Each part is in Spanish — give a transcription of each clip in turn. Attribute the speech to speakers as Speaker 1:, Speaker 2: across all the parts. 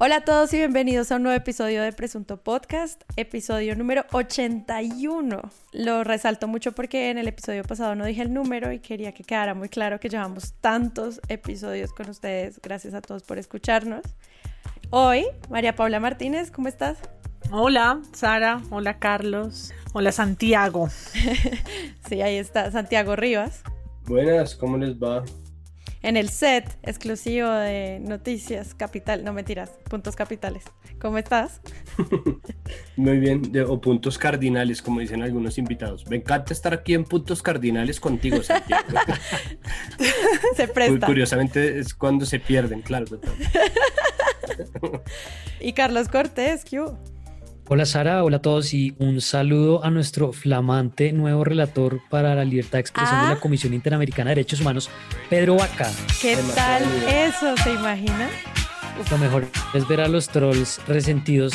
Speaker 1: Hola a todos y bienvenidos a un nuevo episodio de Presunto Podcast, episodio número 81. Lo resalto mucho porque en el episodio pasado no dije el número y quería que quedara muy claro que llevamos tantos episodios con ustedes. Gracias a todos por escucharnos. Hoy, María Paula Martínez, ¿cómo estás?
Speaker 2: Hola, Sara. Hola, Carlos. Hola, Santiago.
Speaker 1: sí, ahí está, Santiago Rivas.
Speaker 3: Buenas, ¿cómo les va?
Speaker 1: En el set exclusivo de Noticias Capital, no mentiras, Puntos Capitales. ¿Cómo estás?
Speaker 3: Muy bien, o puntos cardinales, como dicen algunos invitados. Me encanta estar aquí en puntos cardinales contigo, Santiago.
Speaker 1: se presta.
Speaker 3: Curiosamente es cuando se pierden, claro.
Speaker 1: y Carlos Cortés, ¿qué
Speaker 4: Hola Sara, hola a todos y un saludo a nuestro flamante nuevo relator para la libertad de expresión de la ah. Comisión Interamericana de Derechos Humanos, Pedro Vaca.
Speaker 1: ¿Qué tal eso? ¿Se imagina?
Speaker 4: Lo mejor es ver a los trolls resentidos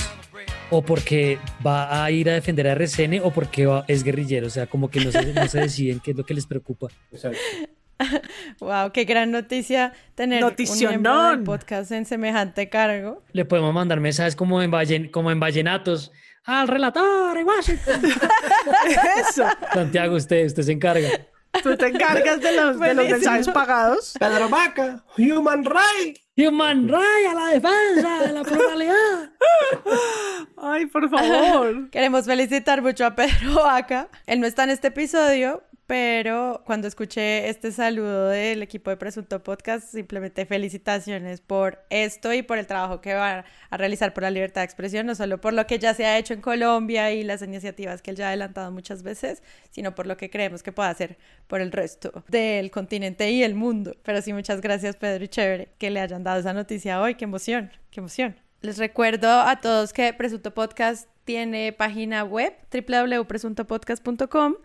Speaker 4: o porque va a ir a defender a RCN o porque es guerrillero, o sea, como que no se, no se deciden qué es lo que les preocupa. Exacto.
Speaker 1: wow, qué gran noticia tener un podcast en semejante cargo.
Speaker 4: Le podemos mandar mensajes como en, vallen, como en vallenatos al relator en Washington.
Speaker 2: Eso.
Speaker 4: Santiago, usted, usted se encarga.
Speaker 2: Tú te encargas de los, de los mensajes pagados.
Speaker 3: Pedro Vaca, Human Right.
Speaker 4: Human Right a la defensa de la pluralidad.
Speaker 2: Ay, por favor.
Speaker 1: Queremos felicitar mucho a Pedro Vaca. Él no está en este episodio, pero cuando escuché este saludo del equipo de Presunto Podcast, simplemente felicitaciones por esto y por el trabajo que va a realizar por la libertad de expresión, no solo por lo que ya se ha hecho en Colombia y las iniciativas que él ya ha adelantado muchas veces, sino por lo que creemos que puede hacer por el resto del continente y el mundo. Pero sí, muchas gracias Pedro y Chévere que le hayan dado esa noticia hoy, qué emoción, qué emoción. Les recuerdo a todos que Presunto Podcast tiene página web www.presuntopodcast.com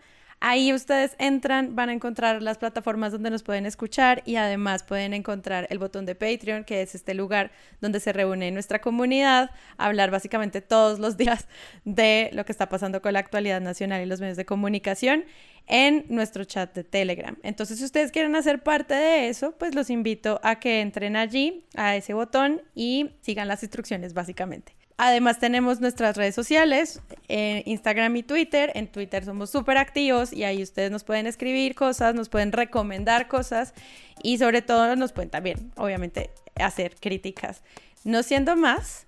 Speaker 1: Ahí ustedes entran, van a encontrar las plataformas donde nos pueden escuchar y además pueden encontrar el botón de Patreon, que es este lugar donde se reúne nuestra comunidad, hablar básicamente todos los días de lo que está pasando con la actualidad nacional y los medios de comunicación en nuestro chat de Telegram. Entonces, si ustedes quieren hacer parte de eso, pues los invito a que entren allí, a ese botón y sigan las instrucciones básicamente. Además tenemos nuestras redes sociales, en Instagram y Twitter. En Twitter somos súper activos y ahí ustedes nos pueden escribir cosas, nos pueden recomendar cosas y sobre todo nos pueden también, obviamente, hacer críticas. No siendo más,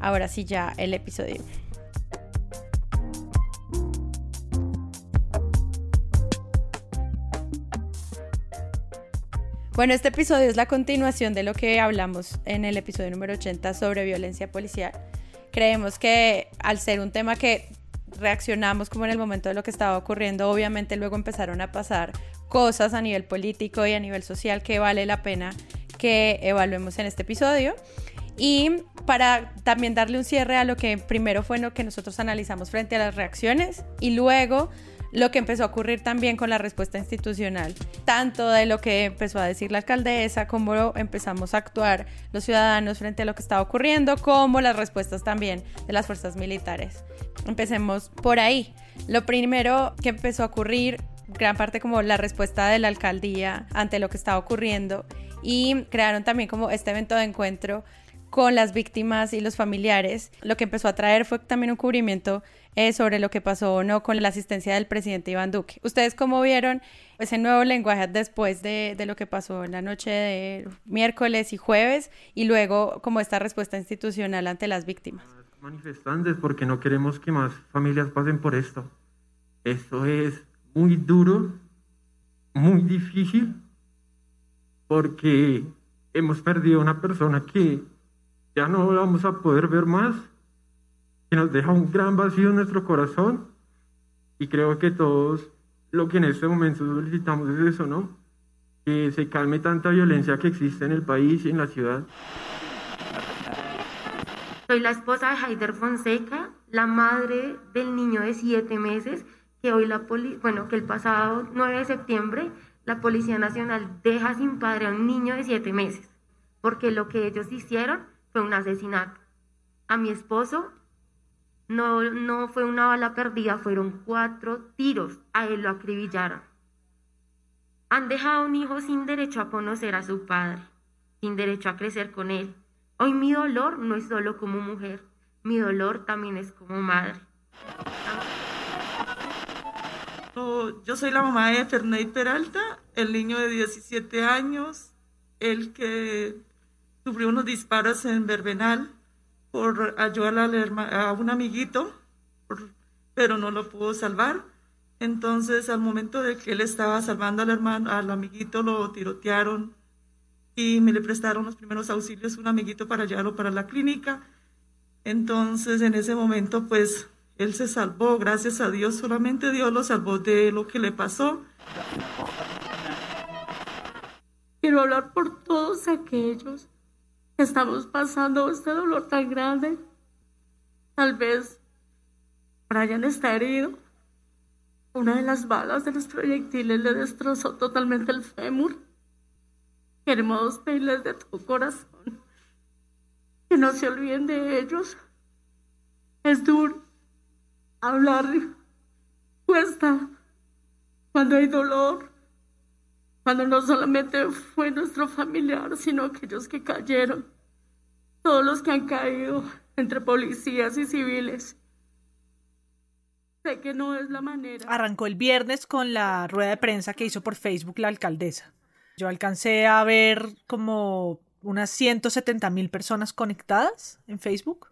Speaker 1: ahora sí ya el episodio. Bueno, este episodio es la continuación de lo que hablamos en el episodio número 80 sobre violencia policial. Creemos que al ser un tema que reaccionamos como en el momento de lo que estaba ocurriendo, obviamente luego empezaron a pasar cosas a nivel político y a nivel social que vale la pena que evaluemos en este episodio. Y para también darle un cierre a lo que primero fue lo que nosotros analizamos frente a las reacciones y luego lo que empezó a ocurrir también con la respuesta institucional, tanto de lo que empezó a decir la alcaldesa, como empezamos a actuar los ciudadanos frente a lo que estaba ocurriendo, como las respuestas también de las fuerzas militares. Empecemos por ahí. Lo primero que empezó a ocurrir, gran parte como la respuesta de la alcaldía ante lo que estaba ocurriendo y crearon también como este evento de encuentro con las víctimas y los familiares. Lo que empezó a traer fue también un cubrimiento eh, sobre lo que pasó o no con la asistencia del presidente Iván Duque. ¿Ustedes cómo vieron ese nuevo lenguaje después de, lo que pasó en la noche de miércoles y jueves y luego como esta respuesta institucional ante las víctimas?
Speaker 5: Manifestantes porque no queremos que más familias pasen por esto. Esto es muy duro, muy difícil, porque hemos perdido una persona que ya no vamos a poder ver más que nos deja un gran vacío en nuestro corazón y creo que todos lo que en este momento solicitamos es eso, ¿no? Que se calme tanta violencia que existe en el país y en la ciudad.
Speaker 6: Soy la esposa de Haider Fonseca, la madre del niño de siete meses que hoy la poli bueno, que el pasado 9 de septiembre la Policía Nacional deja sin padre a un niño de siete meses, porque lo que ellos hicieron fue un asesinato. A mi esposo no, no fue una bala perdida, fueron cuatro tiros. A él lo acribillaron. Han dejado un hijo sin derecho a conocer a su padre, sin derecho a crecer con él, Hoy mi dolor no es solo como mujer, mi dolor también es como madre.
Speaker 7: Yo soy la mamá de Ferney Peralta, el niño de 17 años, el que sufrió unos disparos en Verbenal por ayudar a, un amiguito, pero no lo pudo salvar. Entonces, al momento de que él estaba salvando al hermano, al amiguito, lo tirotearon y me le prestaron los primeros auxilios un amiguito para llevarlo para la clínica. Entonces, en ese momento, pues, él se salvó, gracias a Dios, solamente Dios lo salvó de lo que le pasó.
Speaker 8: Quiero hablar por todos aquellos estamos pasando este dolor tan grande. Tal vez Brian está herido. Una de las balas de los proyectiles le destrozó totalmente el fémur. Queremos pedirles de tu corazón que no se olviden de ellos. Es duro hablar, cuesta cuando hay dolor, cuando no solamente fue nuestro familiar, sino aquellos que cayeron, todos los que han caído entre policías y civiles. Sé que no es la manera.
Speaker 2: Arrancó el viernes con la rueda de prensa que hizo por Facebook la alcaldesa. Yo alcancé a ver como unas 170 mil personas conectadas en Facebook.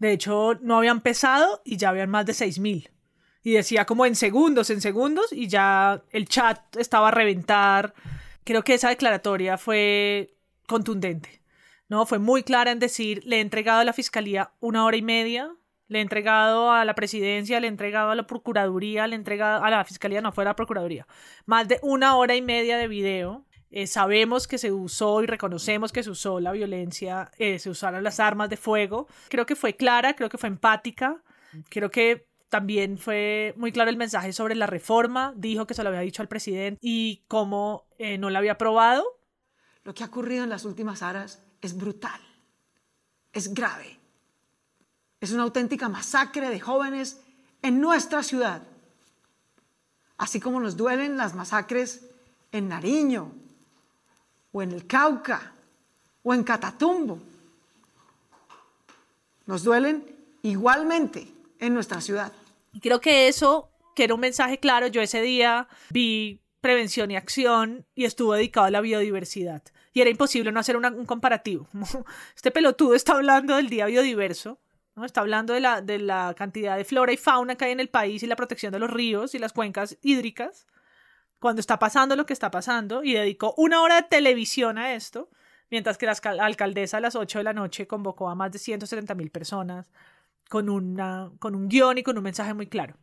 Speaker 2: De hecho, no habían empezado y ya habían más de 6 mil. Y decía como en segundos, en segundos, y ya el chat estaba a reventar. Creo que esa declaratoria fue contundente. ¿no? Fue muy clara en decir, le he entregado a la fiscalía una hora y media, le he entregado a la presidencia, le he entregado a la procuraduría, le he entregado a la fiscalía, no fue a la procuraduría, más de una hora y media de video eh, sabemos que se usó y reconocemos que se usó la violencia, eh, se usaron las armas de fuego. Creo que fue clara, creo que fue empática, creo que también fue muy claro el mensaje sobre la reforma, dijo que se lo había dicho al presidente y cómo eh, no la había aprobado.
Speaker 9: Lo que ha ocurrido en las últimas horas es brutal, es grave, es una auténtica masacre de jóvenes en nuestra ciudad, así como nos duelen las masacres en Nariño, o en el Cauca o en Catatumbo. Nos duelen igualmente en nuestra ciudad.
Speaker 2: Creo que eso, que era un mensaje claro, yo ese día vi prevención y acción y estuvo dedicado a la biodiversidad. Y era imposible no hacer un comparativo. Este pelotudo está hablando del día biodiverso, ¿no? está hablando de la, de la cantidad de flora y fauna que hay en el país y la protección de los ríos y las cuencas hídricas cuando está pasando lo que está pasando y dedicó una hora de televisión a esto, mientras que la alcaldesa a las 8 de la noche convocó a más de 170 mil personas con, una, con un guion y con un mensaje muy claro.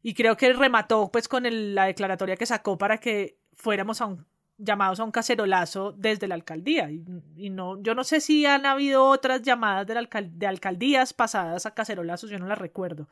Speaker 2: Y creo que remató pues con la declaratoria que sacó para que fuéramos a un, llamados a un cacerolazo desde la alcaldía. Y, no, yo no sé si han habido otras llamadas de, de alcaldías pasadas a cacerolazos, yo no las recuerdo.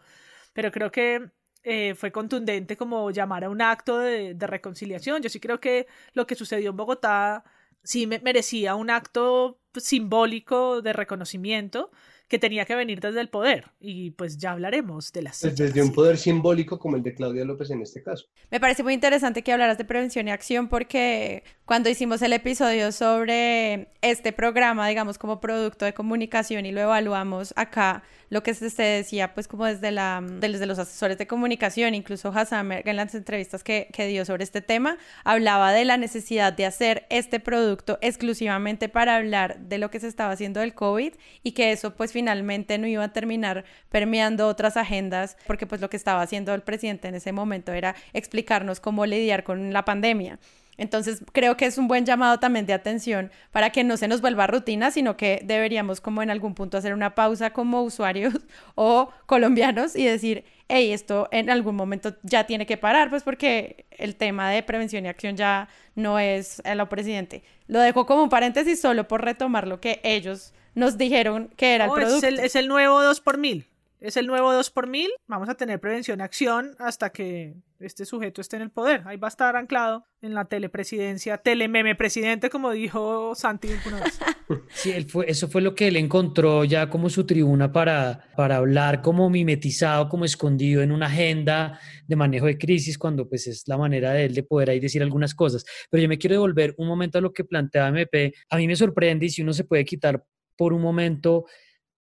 Speaker 2: Pero creo que eh, fue contundente como llamar a un acto de, reconciliación. Yo sí creo que lo que sucedió en Bogotá sí merecía un acto simbólico de reconocimiento que tenía que venir desde el poder. Y pues ya hablaremos de las...
Speaker 3: Pues desde un poder simbólico como el de Claudia López en este caso.
Speaker 1: Me parece muy interesante que hablaras de prevención y acción porque cuando hicimos el episodio sobre este programa, digamos, como producto de comunicación y lo evaluamos acá, lo que se decía, pues como desde, la, desde los asesores de comunicación, incluso Hassan en las entrevistas que dio sobre este tema, hablaba de la necesidad de hacer este producto exclusivamente para hablar de lo que se estaba haciendo del COVID y que eso pues finalmente no iba a terminar permeando otras agendas, porque pues lo que estaba haciendo el presidente en ese momento era explicarnos cómo lidiar con la pandemia. Entonces creo que es un buen llamado también de atención para que no se nos vuelva rutina, sino que deberíamos como en algún punto hacer una pausa como usuarios o colombianos y decir, hey, esto en algún momento ya tiene que parar, pues porque el tema de prevención y acción ya no es a lo presidente. Lo dejo como un paréntesis solo por retomar lo que ellos nos dijeron que era el producto.
Speaker 2: Es el, es el nuevo 2 por mil. Es el nuevo 2 por mil. Vamos a tener prevención acción hasta que este sujeto esté en el poder. Ahí va a estar anclado en la telepresidencia, telememe presidente, como dijo Santi
Speaker 4: Sí, él fue, eso fue lo que él encontró ya como su tribuna para, para hablar como mimetizado, como escondido en una agenda de manejo de crisis, cuando pues es la manera de él de poder ahí decir algunas cosas. Pero yo me quiero devolver un momento a lo que plantea MP. A mí me sorprende y si uno se puede quitar por un momento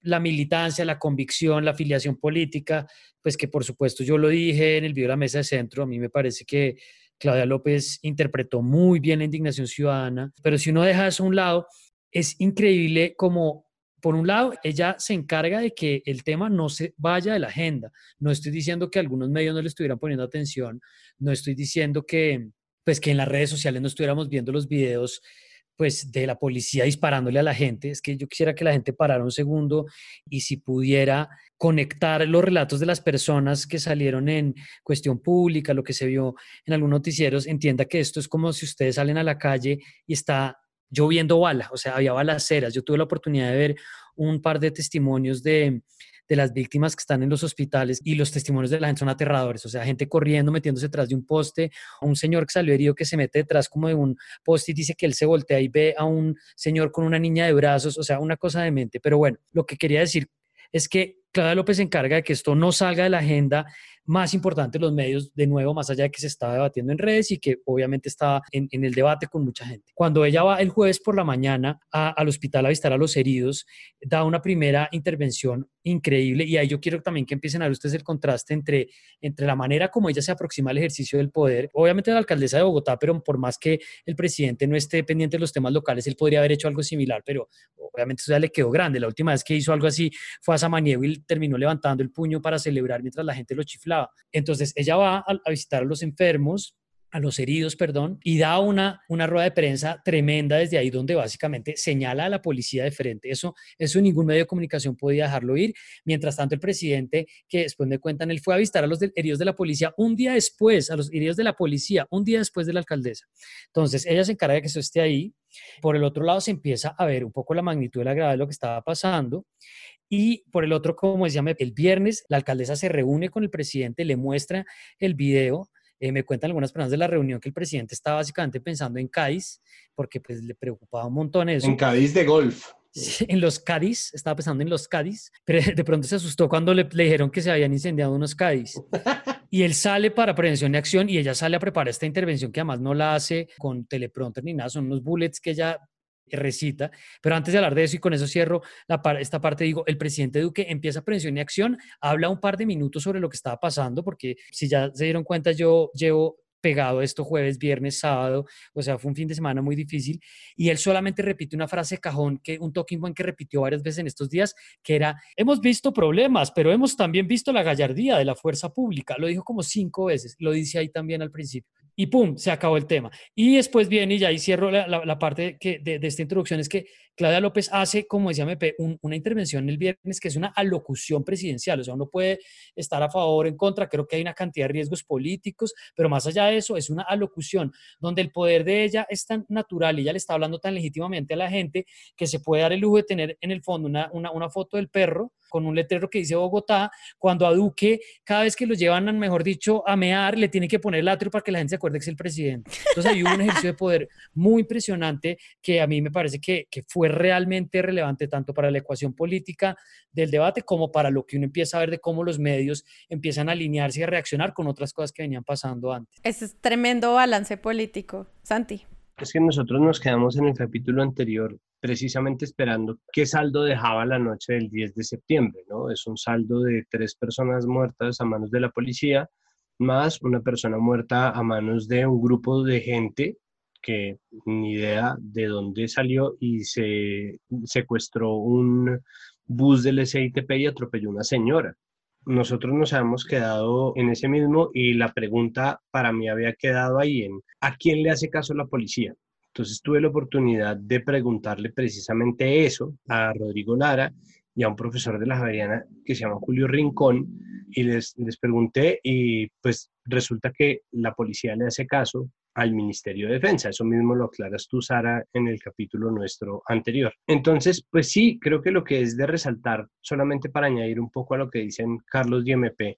Speaker 4: la militancia, la convicción, la afiliación política, pues que por supuesto yo lo dije en el video de la mesa de centro, a mí me parece que Claudia López interpretó muy bien la indignación ciudadana, pero si uno deja eso a un lado, es increíble como, por un lado, ella se encarga de que el tema no se vaya de la agenda. No estoy diciendo que algunos medios no le estuvieran poniendo atención, no estoy diciendo que, pues que en las redes sociales no estuviéramos viendo los videos pues de la policía disparándole a la gente. Es que yo quisiera que la gente parara un segundo y si pudiera conectar los relatos de las personas que salieron en cuestión pública, lo que se vio en algunos noticieros, entienda que esto es como si ustedes salen a la calle y está lloviendo bala, o sea, había balaceras. Yo tuve la oportunidad de ver un par de testimonios de de las víctimas que están en los hospitales y los testimonios de la gente son aterradores, o sea, gente corriendo, metiéndose detrás de un poste, un señor que salió herido que se mete detrás como de un poste y dice que él se voltea y ve a un señor con una niña de brazos, o sea, una cosa de mente. Pero bueno, lo que quería decir es que Claudia López se encarga de que esto no salga de la agenda más importante los medios, de nuevo, más allá de que se estaba debatiendo en redes y que obviamente estaba en, el debate con mucha gente. Cuando ella va el jueves por la mañana al hospital a visitar a los heridos, da una primera intervención increíble y ahí yo quiero también que empiecen a ver ustedes el contraste entre, entre la manera como ella se aproxima al ejercicio del poder, obviamente la alcaldesa de Bogotá, pero por más que el presidente no esté pendiente de los temas locales, él podría haber hecho algo similar, pero obviamente eso ya le quedó grande. La última vez que hizo algo así fue a Samaniego y terminó levantando el puño para celebrar mientras la gente lo chiflaba entonces ella va a, visitar a los enfermos, a los heridos, perdón, y da una, una rueda de prensa tremenda desde ahí donde básicamente señala a la policía de frente. Eso, eso ningún medio de comunicación podía dejarlo ir. Mientras tanto, el presidente, que después me cuentan, él fue a visitar a los heridos de la policía un día después, a los heridos de la policía, un día después de la alcaldesa. Entonces, ella se encarga de que eso esté ahí. Por el otro lado, se empieza a ver un poco la magnitud de la gravedad de lo que estaba pasando. Y por el otro, como decía, el viernes la alcaldesa se reúne con el presidente, le muestra el video. Eh, me cuentan algunas personas de la reunión que el presidente estaba básicamente pensando en Cádiz, porque pues le preocupaba un montón eso.
Speaker 3: En Cádiz de golf.
Speaker 4: En los Cádiz, estaba pensando en los Cádiz, pero de pronto se asustó cuando le, le dijeron que se habían incendiado unos Cádiz. Y él sale para prevención y acción y ella sale a preparar esta intervención que además no la hace con teleprompter ni nada, son unos bullets que ella recita. Pero antes de hablar de eso y con eso cierro esta parte, digo, el presidente Duque empieza prevención y acción, habla un par de minutos sobre lo que estaba pasando, porque si ya se dieron cuenta, yo llevo pegado esto jueves, viernes, sábado, o sea, fue un fin de semana muy difícil, y él solamente repite una frase cajón, que un talking point que repitió varias veces en estos días, que era, hemos visto problemas, pero hemos también visto la gallardía de la fuerza pública, lo dijo como cinco veces, lo dice ahí también al principio y pum, se acabó el tema. Y después viene, y ya ahí cierro la, parte que, de, esta introducción, es que Claudia López hace, como decía MP, una intervención el viernes que es una alocución presidencial, o sea, uno puede estar a favor en contra, creo que hay una cantidad de riesgos políticos, pero más allá de eso, es una alocución donde el poder de ella es tan natural y ella le está hablando tan legítimamente a la gente que se puede dar el lujo de tener en el fondo una, una foto del perro con un letrero que dice Bogotá, cuando a Duque, cada vez que lo llevan, mejor dicho, a mear, le tiene que poner el atrio para que la gente se acuerde que es el presidente. Entonces hay un ejercicio de poder muy impresionante que a mí me parece que, que fue realmente relevante tanto para la ecuación política del debate como para lo que uno empieza a ver de cómo los medios empiezan a alinearse y a reaccionar con otras cosas que venían pasando antes.
Speaker 1: Ese es tremendo balance político. Santi.
Speaker 3: Es que nosotros nos quedamos en el capítulo anterior precisamente esperando qué saldo dejaba la noche del 10 de septiembre, ¿no? Es un saldo de tres personas muertas a manos de la policía, más una persona muerta a manos de un grupo de gente que ni idea de dónde salió y se secuestró un bus del SITP y atropelló una señora. Nosotros nos habíamos quedado en ese mismo y la pregunta para mí había quedado ahí en ¿a quién le hace caso la policía? Entonces tuve la oportunidad de preguntarle precisamente eso a Rodrigo Lara y a un profesor de la Javeriana que se llama Julio Rincón y les, les pregunté y pues resulta que la policía le hace caso al Ministerio de Defensa. Eso mismo lo aclaras tú, Sara, en el capítulo nuestro anterior. Entonces, pues sí, creo que lo que es de resaltar, solamente para añadir un poco a lo que dicen Carlos y MP,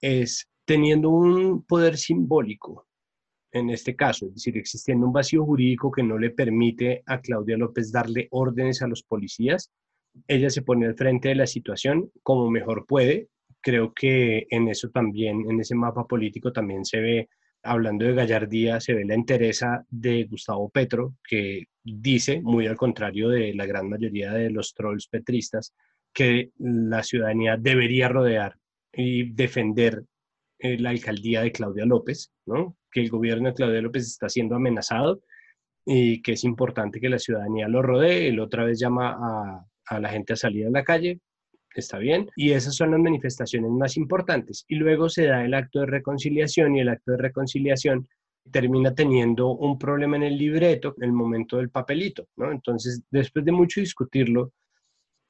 Speaker 3: es teniendo un poder simbólico en este caso, es decir, existiendo un vacío jurídico que no le permite a Claudia López darle órdenes a los policías, ella se pone al frente de la situación como mejor puede. Creo que en eso también, en ese mapa político también se ve hablando de gallardía, se ve la entereza de Gustavo Petro, que dice, muy al contrario de la gran mayoría de los trolls petristas, que la ciudadanía debería rodear y defender eh, la alcaldía de Claudia López, ¿no? que el gobierno de Claudia López está siendo amenazado y que es importante que la ciudadanía lo rodee. Él otra vez llama a, a la gente a salir a la calle, está bien, y esas son las manifestaciones más importantes. Y luego se da el acto de reconciliación y el acto de reconciliación termina teniendo un problema en el libreto, en el momento del papelito, ¿no? Entonces, después de mucho discutirlo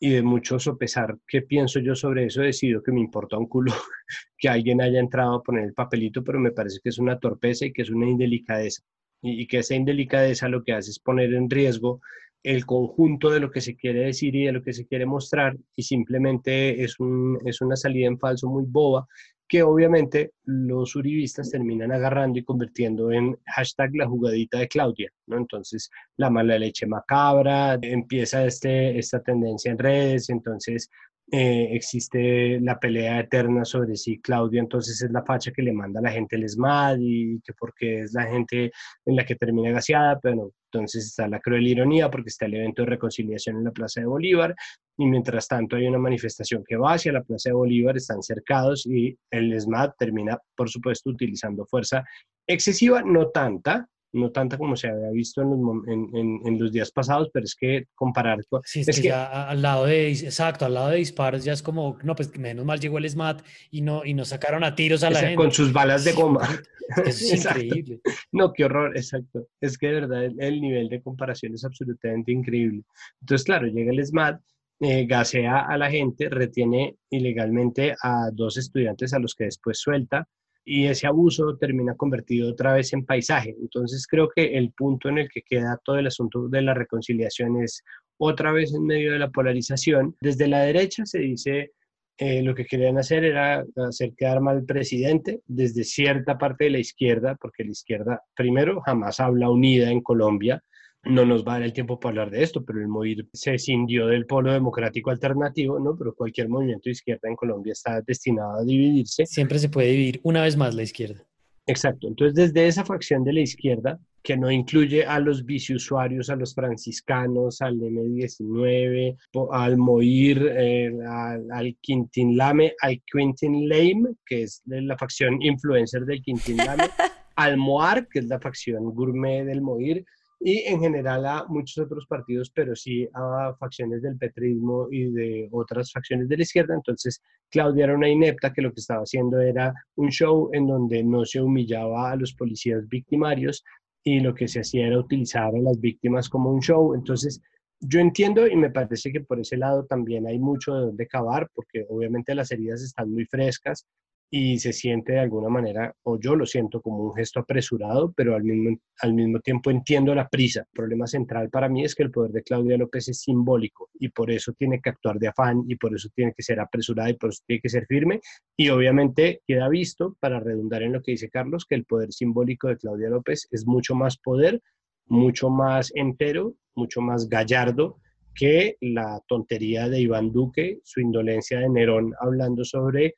Speaker 3: y de mucho sopesar qué pienso yo sobre eso, decido que me importa un culo que alguien haya entrado a poner el papelito, pero me parece que es una torpeza y que es una indelicadeza. Y, y que esa indelicadeza lo que hace es poner en riesgo el conjunto de lo que se quiere decir y de lo que se quiere mostrar y simplemente es, un, es una salida en falso muy boba que obviamente los uribistas terminan agarrando y convirtiendo en hashtag la jugadita de Claudia, ¿no? Entonces, la mala leche macabra, empieza este, esta tendencia en redes, entonces eh, existe la pelea eterna sobre si Claudia entonces es la facha que le manda a la gente el SMAD y que porque es la gente en la que termina gaseada, pero entonces está la cruel ironía porque está el evento de reconciliación en la Plaza de Bolívar y mientras tanto hay una manifestación que va hacia la Plaza de Bolívar, están cercados y el SMAD termina, por supuesto, utilizando fuerza excesiva, no tanta, no tanta como se había visto en los, en, en, los días pasados, pero es que comparar...
Speaker 4: Sí, es, que, ya al lado de, exacto, al lado de disparos ya es como, no, pues menos mal llegó el SMAT y no, y nos sacaron a tiros a la gente.
Speaker 3: Con sus balas de goma.
Speaker 4: Es, es increíble.
Speaker 3: No, qué horror, exacto. Es que de verdad el, nivel de comparación es absolutamente increíble. Entonces, claro, llega el SMAT, eh, gasea a la gente, retiene ilegalmente a dos estudiantes a los que después suelta, y ese abuso termina convertido otra vez en paisaje. Entonces creo que el punto en el que queda todo el asunto de la reconciliación es otra vez en medio de la polarización. Desde la derecha se dice eh, lo que querían hacer era hacer quedar mal al presidente desde cierta parte de la izquierda, porque la izquierda primero jamás habla unida en Colombia, no nos va a dar el tiempo para hablar de esto, pero el MOIR se escindió del polo democrático alternativo, ¿no? Pero cualquier movimiento de izquierda en Colombia está destinado a dividirse.
Speaker 4: Siempre se puede dividir una vez más la izquierda.
Speaker 3: Exacto. Entonces, desde esa facción de la izquierda, que no incluye a los biciusuarios, a los franciscanos, al M19, al Moir, eh, al, al, Quintin Lame, al Quintin Lame, que es la facción influencer del Quintin Lame, al Moar, que es la facción gourmet del Moir, y en general a muchos otros partidos, pero sí a facciones del petrismo y de otras facciones de la izquierda. Entonces, Claudia era una inepta que lo que estaba haciendo era un show en donde no se humillaba a los policías victimarios y lo que se hacía era utilizar a las víctimas como un show. Entonces, yo entiendo y me parece que por ese lado también hay mucho de donde cavar, porque obviamente las heridas están muy frescas, y se siente de alguna manera, o yo lo siento como un gesto apresurado, pero al mismo, al mismo tiempo entiendo la prisa. El problema central para mí es que el poder de Claudia López es simbólico y por eso tiene que actuar de afán y por eso tiene que ser apresurada y por eso tiene que ser firme. Y obviamente queda visto, para redundar en lo que dice Carlos, que el poder simbólico de Claudia López es mucho más poder, mucho más entero, mucho más gallardo que la tontería de Iván Duque, su indolencia de Nerón hablando sobre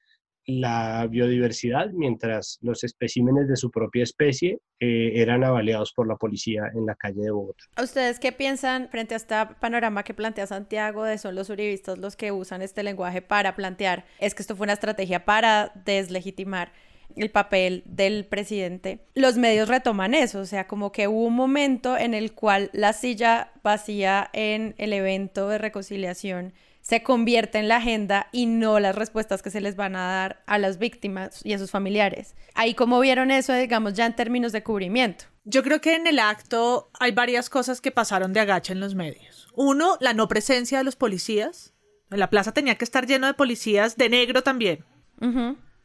Speaker 3: la biodiversidad, mientras los especímenes de su propia especie eh, eran avaliados por la policía en la calle de Bogotá.
Speaker 1: ¿Ustedes qué piensan frente a este panorama que plantea Santiago de son los uribistas los que usan este lenguaje para plantear, es que esto fue una estrategia para deslegitimar el papel del presidente, los medios retoman eso, o sea, como que hubo un momento en el cual la silla vacía en el evento de reconciliación se convierte en la agenda y no las respuestas que se les van a dar a las víctimas y a sus familiares. Ahí como vieron eso, digamos, ya en términos de cubrimiento.
Speaker 2: Yo creo que en el acto hay varias cosas que pasaron de agacha en los medios. Uno, la no presencia de los policías. En la plaza tenía que estar lleno de policías de negro también.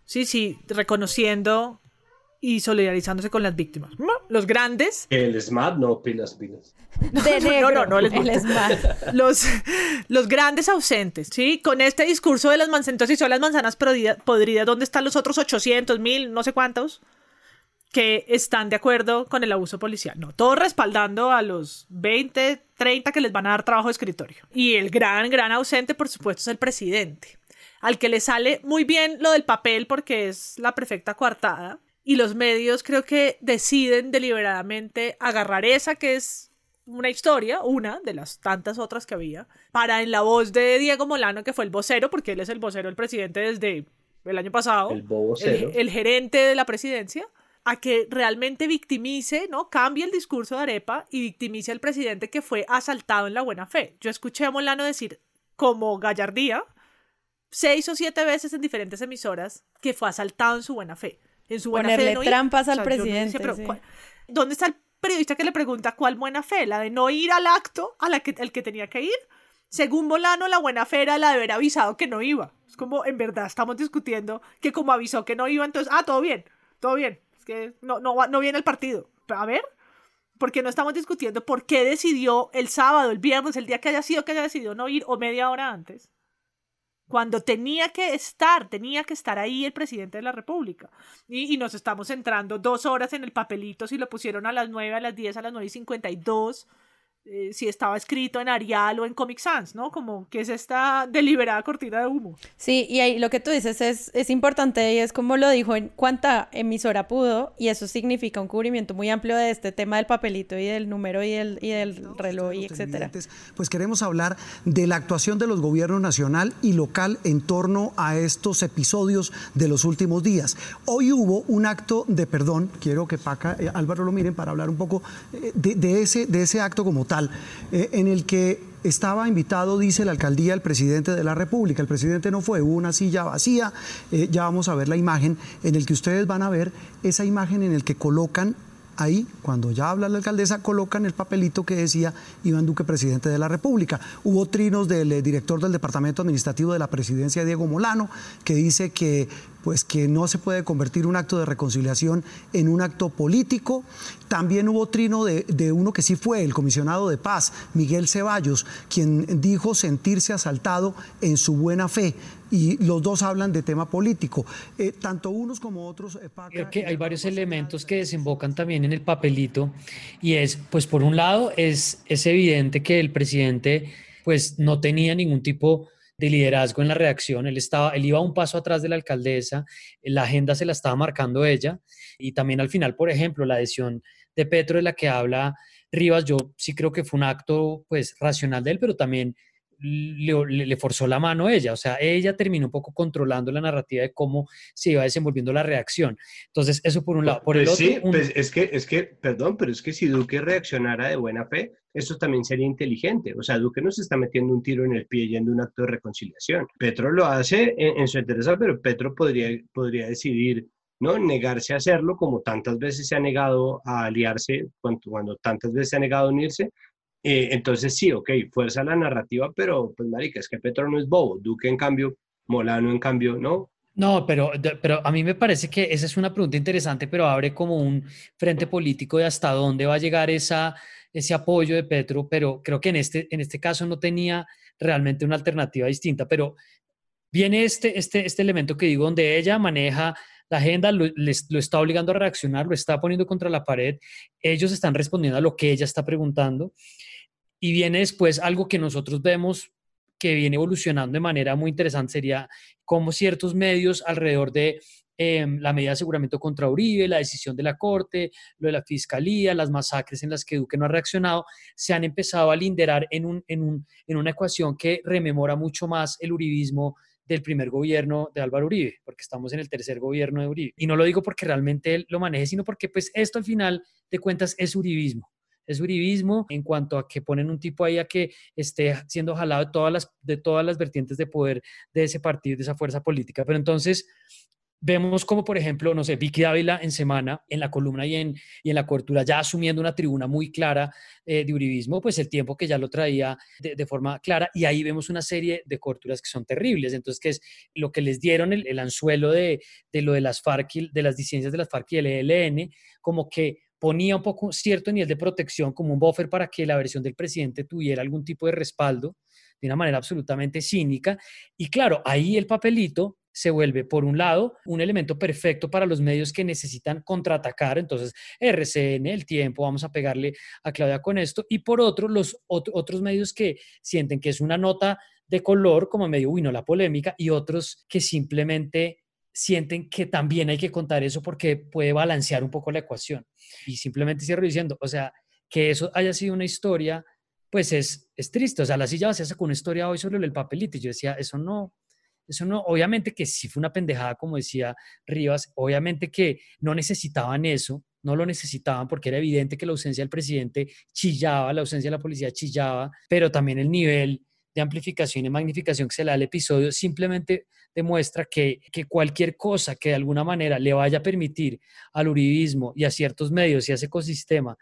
Speaker 2: Sí, sí, reconociendo y solidarizándose con las víctimas. Los grandes.
Speaker 3: El SMAT, no, pilas, pilas.
Speaker 1: De negro, no, no, el, SMAT.
Speaker 2: Los, los grandes ausentes, ¿sí? Con este discurso de las manzanas, entonces son las manzanas podridas, ¿dónde están los otros 800, mil, no sé cuántos? que están de acuerdo con el abuso policial. No, todos respaldando a los 20, 30 que les van a dar trabajo de escritorio. Y el gran, gran ausente, por supuesto, es el presidente, al que le sale muy bien lo del papel porque es la perfecta coartada y los medios creo que deciden deliberadamente agarrar esa que es una historia, una de las tantas otras que había, para en la voz de Diego Molano, que fue el vocero, porque él es el vocero del presidente desde el año pasado,
Speaker 3: El
Speaker 2: el, el gerente de la presidencia, a que realmente victimice, ¿no? Cambie el discurso de Arepa y victimice al presidente que fue asaltado en la buena fe. Yo escuché a Molano decir, como gallardía, seis o siete veces en diferentes emisoras, que fue asaltado en su buena fe. En su buena
Speaker 1: Ponerle
Speaker 2: fe ir.
Speaker 1: trampas al
Speaker 2: no
Speaker 1: presidente,
Speaker 2: pero
Speaker 1: sí.
Speaker 2: ¿cuál- ¿Dónde está el periodista que le pregunta cuál buena fe? ¿La de no ir al acto a la que, el que tenía que ir? Según Molano, la buena fe era la de haber avisado que no iba. Es como, en verdad, estamos discutiendo que como avisó que no iba, entonces, ah, todo bien, todo bien. Es que no, no, no viene el partido. A ver, porque no estamos discutiendo por qué decidió el sábado, el viernes, el día que haya sido que haya decidido no ir o media hora antes. Cuando tenía que estar, tenía que estar ahí el presidente de la República. Y, nos estamos centrando dos horas en el papelito, si lo pusieron a las 9, a las 10, a las 9 y 52, eh, si estaba escrito en Arial o en Comic Sans, ¿no? Como que es esta deliberada cortina de humo.
Speaker 1: Sí, y ahí lo que tú dices es, es importante y es como lo dijo en cuánta emisora pudo, y eso significa un cubrimiento muy amplio de este tema del papelito y del número y del, y del reloj y etcétera.
Speaker 10: Pues queremos hablar de la actuación de los gobiernos nacional y local en torno a estos episodios de los últimos días. Hoy hubo un acto de perdón, quiero que Paca, eh, Álvaro lo miren para hablar un poco eh, de, de ese, de ese acto como eh, en el que estaba invitado, dice la alcaldía, el presidente de la República. El presidente no fue, hubo una silla vacía. Eh, ya vamos a ver la imagen en el que ustedes van a ver esa imagen en el que colocan ahí, cuando ya habla la alcaldesa, colocan el papelito que decía Iván Duque, presidente de la República. Hubo trinos del eh, director del Departamento Administrativo de la Presidencia, Diego Molano, que dice que pues que no se puede convertir un acto de reconciliación en un acto político. También hubo trino de, de uno que sí fue, el comisionado de paz, Miguel Ceballos, quien dijo sentirse asaltado en su buena fe. Y los dos hablan de tema político. Eh, tanto unos como otros... eh, Paca,
Speaker 4: Creo que hay varios elementos que desembocan también en el papelito y es, pues por un lado, es, es evidente que el presidente pues no tenía ningún tipo de liderazgo en la reacción, él, estaba, él iba un paso atrás de la alcaldesa, la agenda se la estaba marcando ella. Y también al final, por ejemplo, la adhesión de Petro de la que habla Rivas, yo sí creo que fue un acto pues racional de él, pero también le, forzó la mano a ella, o sea, ella terminó un poco controlando la narrativa de cómo se iba desenvolviendo la reacción. Entonces, eso por un lado. Por
Speaker 3: pues
Speaker 4: el otro,
Speaker 3: sí,
Speaker 4: un...
Speaker 3: pues es que, es que, perdón, pero es que si Duque reaccionara de buena fe, eso también sería inteligente. O sea, Duque no se está metiendo un tiro en el pie yendo a un acto de reconciliación. Petro lo hace en, en su interés, pero Petro podría, podría decidir ¿no? Negarse a hacerlo, como tantas veces se ha negado a aliarse, cuando, cuando tantas veces se ha negado a unirse. Eh, entonces sí, ok, fuerza la narrativa, pero pues marica, es que Petro no es bobo, Duque en cambio, Molano en cambio, ¿no?
Speaker 4: No, pero, pero a mí me parece que esa es una pregunta interesante, pero abre como un frente político de hasta dónde va a llegar esa, ese apoyo de Petro, pero creo que en este, en este caso no tenía realmente una alternativa distinta, pero viene este, este, este elemento que digo, donde ella maneja la agenda, lo, les, lo está obligando a reaccionar, lo está poniendo contra la pared, ellos están respondiendo a lo que ella está preguntando, y viene después algo que nosotros vemos que viene evolucionando de manera muy interesante, sería cómo ciertos medios alrededor de eh, la medida de aseguramiento contra Uribe, la decisión de la Corte, lo de la Fiscalía, las masacres en las que Duque no ha reaccionado, se han empezado a linderar en una ecuación que rememora mucho más el uribismo del primer gobierno de Álvaro Uribe, porque estamos en el tercer gobierno de Uribe. Y no lo digo porque realmente él lo maneje, sino porque pues esto al final de cuentas es uribismo. Es uribismo en cuanto a que ponen un tipo ahí a que esté siendo jalado de todas las, de todas las vertientes de poder de ese partido, de esa fuerza política. Pero entonces vemos como, por ejemplo, no sé, Vicky Dávila en semana, en la columna y en, y en la cobertura, ya asumiendo una tribuna muy clara eh, de uribismo, pues el tiempo que ya lo traía de, de, forma clara, y ahí vemos una serie de coberturas que son terribles. Entonces, que es lo que les dieron el, el anzuelo de, de, lo de las FARC, de las disidencias de las FARC y el ELN, como que ponía un poco cierto nivel de protección como un buffer para que la versión del presidente tuviera algún tipo de respaldo de una manera absolutamente cínica. Y claro, ahí el papelito se vuelve, por un lado, un elemento perfecto para los medios que necesitan contraatacar, entonces RCN, el tiempo, vamos a pegarle a Claudia con esto, y por otro, los ot otros medios que sienten que es una nota de color, como medio, uy, no la polémica, y otros que simplemente sienten que también hay que contar eso porque puede balancear un poco la ecuación. Y simplemente cierro diciendo, o sea, que eso haya sido una historia, pues es, es triste. O sea, la silla vacía sacó una historia hoy sobre el papelito y yo decía, eso no, eso no, obviamente que sí fue una pendejada, como decía Rivas, obviamente que no necesitaban eso, no lo necesitaban porque era evidente que la ausencia del presidente chillaba, la ausencia de la policía chillaba, pero también el nivel de amplificación y magnificación que se le da al episodio simplemente demuestra que, que, cualquier cosa que de alguna manera le vaya a permitir al uribismo y a ciertos medios y a ese ecosistema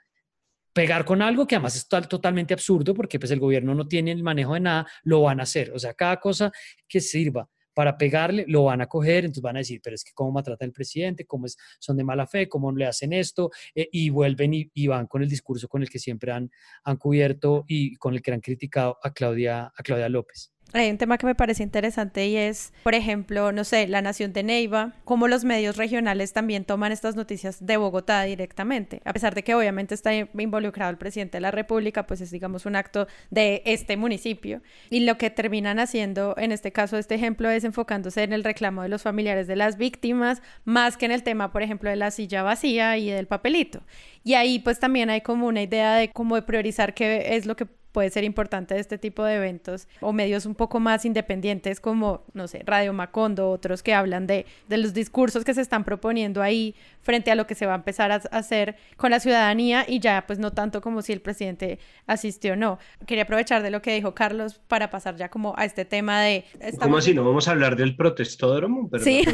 Speaker 4: pegar con algo que además es totalmente absurdo porque pues el gobierno no tiene el manejo de nada, lo van a hacer. O sea, cada cosa que sirva para pegarle, lo van a coger, entonces van a decir, pero es que cómo maltrata el presidente, cómo es, son de mala fe, cómo le hacen esto, eh, y vuelven y, van con el discurso con el que siempre han, han cubierto y con el que han criticado a Claudia, a Claudia López
Speaker 1: hay un tema que me parece interesante y es, por ejemplo, no sé, la Nación de Neiva, cómo los medios regionales también toman estas noticias de Bogotá directamente. A pesar de que obviamente está involucrado el presidente de la República, pues es, digamos, un acto de este municipio. Y lo que terminan haciendo, en este caso, este ejemplo, es enfocándose en el reclamo de los familiares de las víctimas, más que en el tema, por ejemplo, de la silla vacía y del papelito. Y ahí, pues también hay como una idea de cómo de priorizar qué es lo que puede ser importante de este tipo de eventos o medios un poco más independientes como, no sé, Radio Macondo, otros que hablan de, de los discursos que se están proponiendo ahí frente a lo que se va a empezar a hacer con la ciudadanía y ya pues no tanto como si el presidente asistió o no. Quería aprovechar de lo que dijo Carlos para pasar ya como a este tema de...
Speaker 3: ¿Cómo así? ¿No vamos a hablar del protestódromo?
Speaker 1: sí.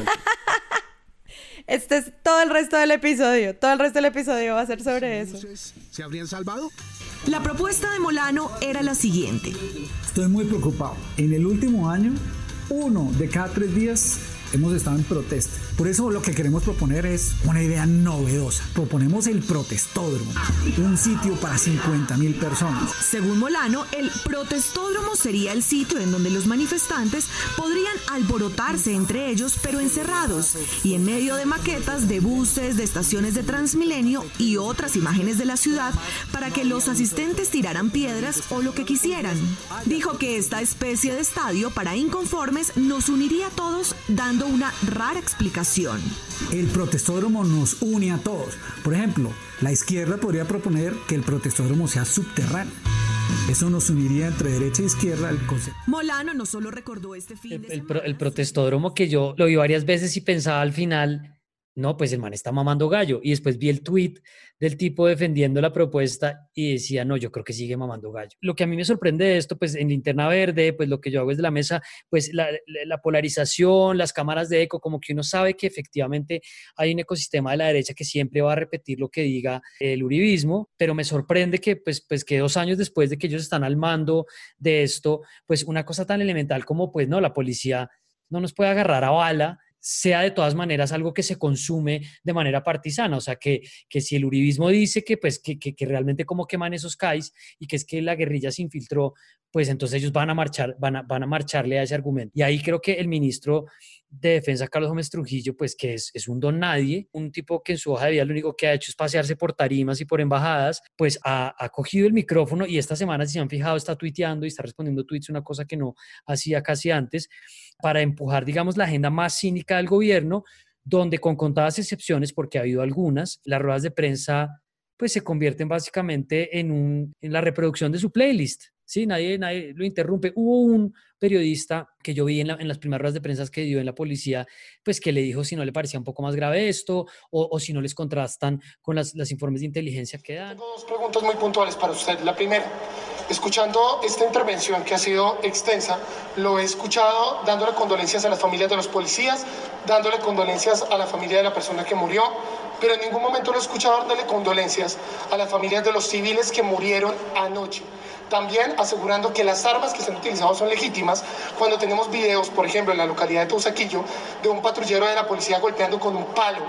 Speaker 1: Este es todo el resto del episodio. Todo el resto del episodio va a ser sobre eso.
Speaker 11: ¿Se habrían salvado?
Speaker 12: La propuesta de Molano era la siguiente.
Speaker 13: Estoy muy preocupado. En el último año, uno de cada tres días hemos estado en protesta. Por eso lo que queremos proponer es una idea novedosa. Proponemos el protestódromo, un sitio para 50 mil personas.
Speaker 12: Según Molano, el protestódromo sería el sitio en donde los manifestantes podrían alborotarse entre ellos, pero encerrados, y en medio de maquetas de buses, de estaciones de Transmilenio y otras imágenes de la ciudad para que los asistentes tiraran piedras o lo que quisieran. Dijo que esta especie de estadio para inconformes nos uniría a todos dando una rara explicación
Speaker 13: el protestódromo nos une a todos. Por ejemplo, la izquierda podría proponer que el protestódromo sea subterráneo. Eso nos uniría entre derecha e izquierda al concepto.
Speaker 12: Molano no solo recordó este fin
Speaker 4: de el, el protestódromo que yo lo vi varias veces y pensaba al final, no, pues el man está mamando gallo. Y después vi el tweet del tipo defendiendo la propuesta y decía, no, yo creo que sigue mamando gallo. Lo que a mí me sorprende de esto, pues en Linterna Verde, pues lo que yo hago es de la mesa, pues la, polarización, las cámaras de eco, como que uno sabe que efectivamente hay un ecosistema de la derecha que siempre va a repetir lo que diga el uribismo, pero me sorprende que, pues, pues que dos años después de que ellos están al mando de esto, pues una cosa tan elemental como, pues, no, la policía no nos puede agarrar a bala sea de todas maneras algo que se consume de manera partisana. O sea, que, que si el uribismo dice que, pues, que, que, realmente como queman esos CAIs y que es que la guerrilla se infiltró, pues entonces ellos van a, marchar, van a, van a marcharle a ese argumento. Y ahí creo que el ministro de Defensa, Carlos Gómez Trujillo, pues que es, es, un don nadie, un tipo que en su hoja de vida lo único que ha hecho es pasearse por tarimas y por embajadas, pues ha, ha cogido el micrófono y esta semana, si se han fijado, está tuiteando y está respondiendo tweets, una cosa que no hacía casi antes, para empujar, digamos, la agenda más cínica del gobierno, donde con contadas excepciones, porque ha habido algunas, las ruedas de prensa pues se convierten básicamente en, un, en la reproducción de su playlist. Sí, nadie, nadie lo interrumpe. Hubo un periodista que yo vi en, las primeras ruedas de prensa que dio en la policía, pues que le dijo si no le parecía un poco más grave esto o, si no les contrastan con las, informes de inteligencia que dan.
Speaker 14: Tengo dos preguntas muy puntuales para usted. La primera, Escuchando esta intervención que ha sido extensa, lo he escuchado dándole condolencias a las familias de los policías, dándole condolencias a la familia de la persona que murió, pero en ningún momento lo he escuchado dándole condolencias a las familias de los civiles que murieron anoche. También asegurando que las armas que se han utilizado son legítimas cuando tenemos videos, por ejemplo, en la localidad de Teusaquillo, de un patrullero de la policía golpeando con un palo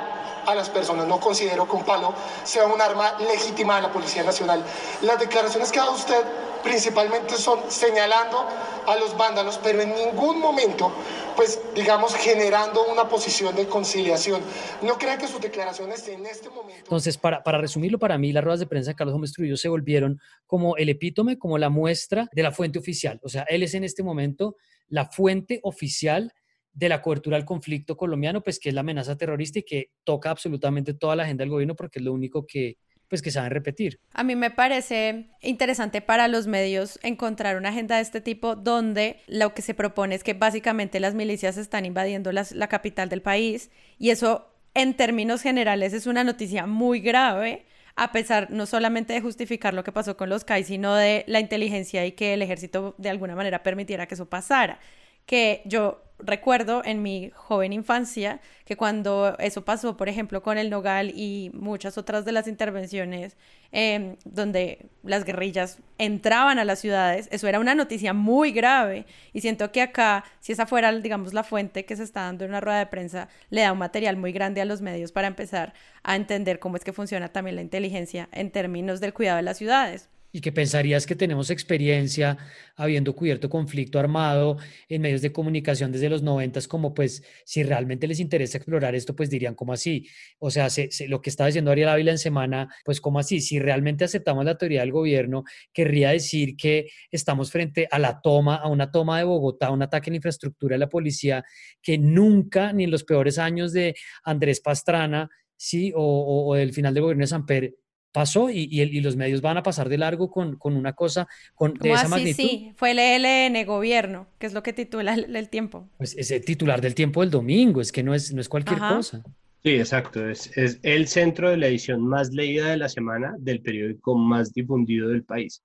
Speaker 14: a las personas. No considero que un palo sea un arma legítima de la Policía Nacional. Las declaraciones que ha dado usted principalmente son señalando a los vándalos, pero en ningún momento, pues digamos, generando una posición de conciliación. ¿No cree que sus declaraciones en este momento...
Speaker 4: Entonces, para, para resumirlo, para mí las ruedas de prensa de Carlos Gómez Trujillo se volvieron como el epítome, como la muestra de la fuente oficial. O sea, él es en este momento la fuente oficial de la cobertura al conflicto colombiano, pues que es la amenaza terrorista y que toca absolutamente toda la agenda del gobierno porque es lo único que, pues que saben repetir.
Speaker 1: A mí me parece interesante para los medios encontrar una agenda de este tipo donde lo que se propone es que básicamente las milicias están invadiendo la capital del país y eso en términos generales es una noticia muy grave a pesar no solamente de justificar lo que pasó con los CAI, sino de la inteligencia y que el ejército de alguna manera permitiera que eso pasara. Que yo recuerdo en mi joven infancia que cuando eso pasó, por ejemplo, con el Nogal y muchas otras de las intervenciones em, donde las guerrillas entraban a las ciudades, eso era una noticia muy grave. Y siento que acá, si esa fuera, digamos, la fuente que se está dando en una rueda de prensa, le da un material muy grande a los medios para empezar a entender cómo es que funciona también la inteligencia en términos del cuidado de las ciudades
Speaker 4: y que pensarías que tenemos experiencia habiendo cubierto conflicto armado en medios de comunicación desde los noventas, como pues si realmente les interesa explorar esto, pues dirían como así. O sea, lo que estaba diciendo Ariel Ávila en semana, pues como así, si realmente aceptamos la teoría del gobierno, querría decir que estamos frente a la toma, a una toma de Bogotá, un ataque en la infraestructura de la policía que nunca, ni en los peores años de Andrés Pastrana, sí, o, o del final del gobierno de Samper, pasó y, y, los medios van a pasar de largo con, con una cosa con, de esa magnitud.
Speaker 1: Sí, fue el ELN gobierno, que es lo que titula el, tiempo.
Speaker 4: Pues ese titular del tiempo del domingo, es que no es, no es cualquier cosa.
Speaker 3: Sí, exacto, es, es el centro de la edición más leída de la semana del periódico más difundido del país.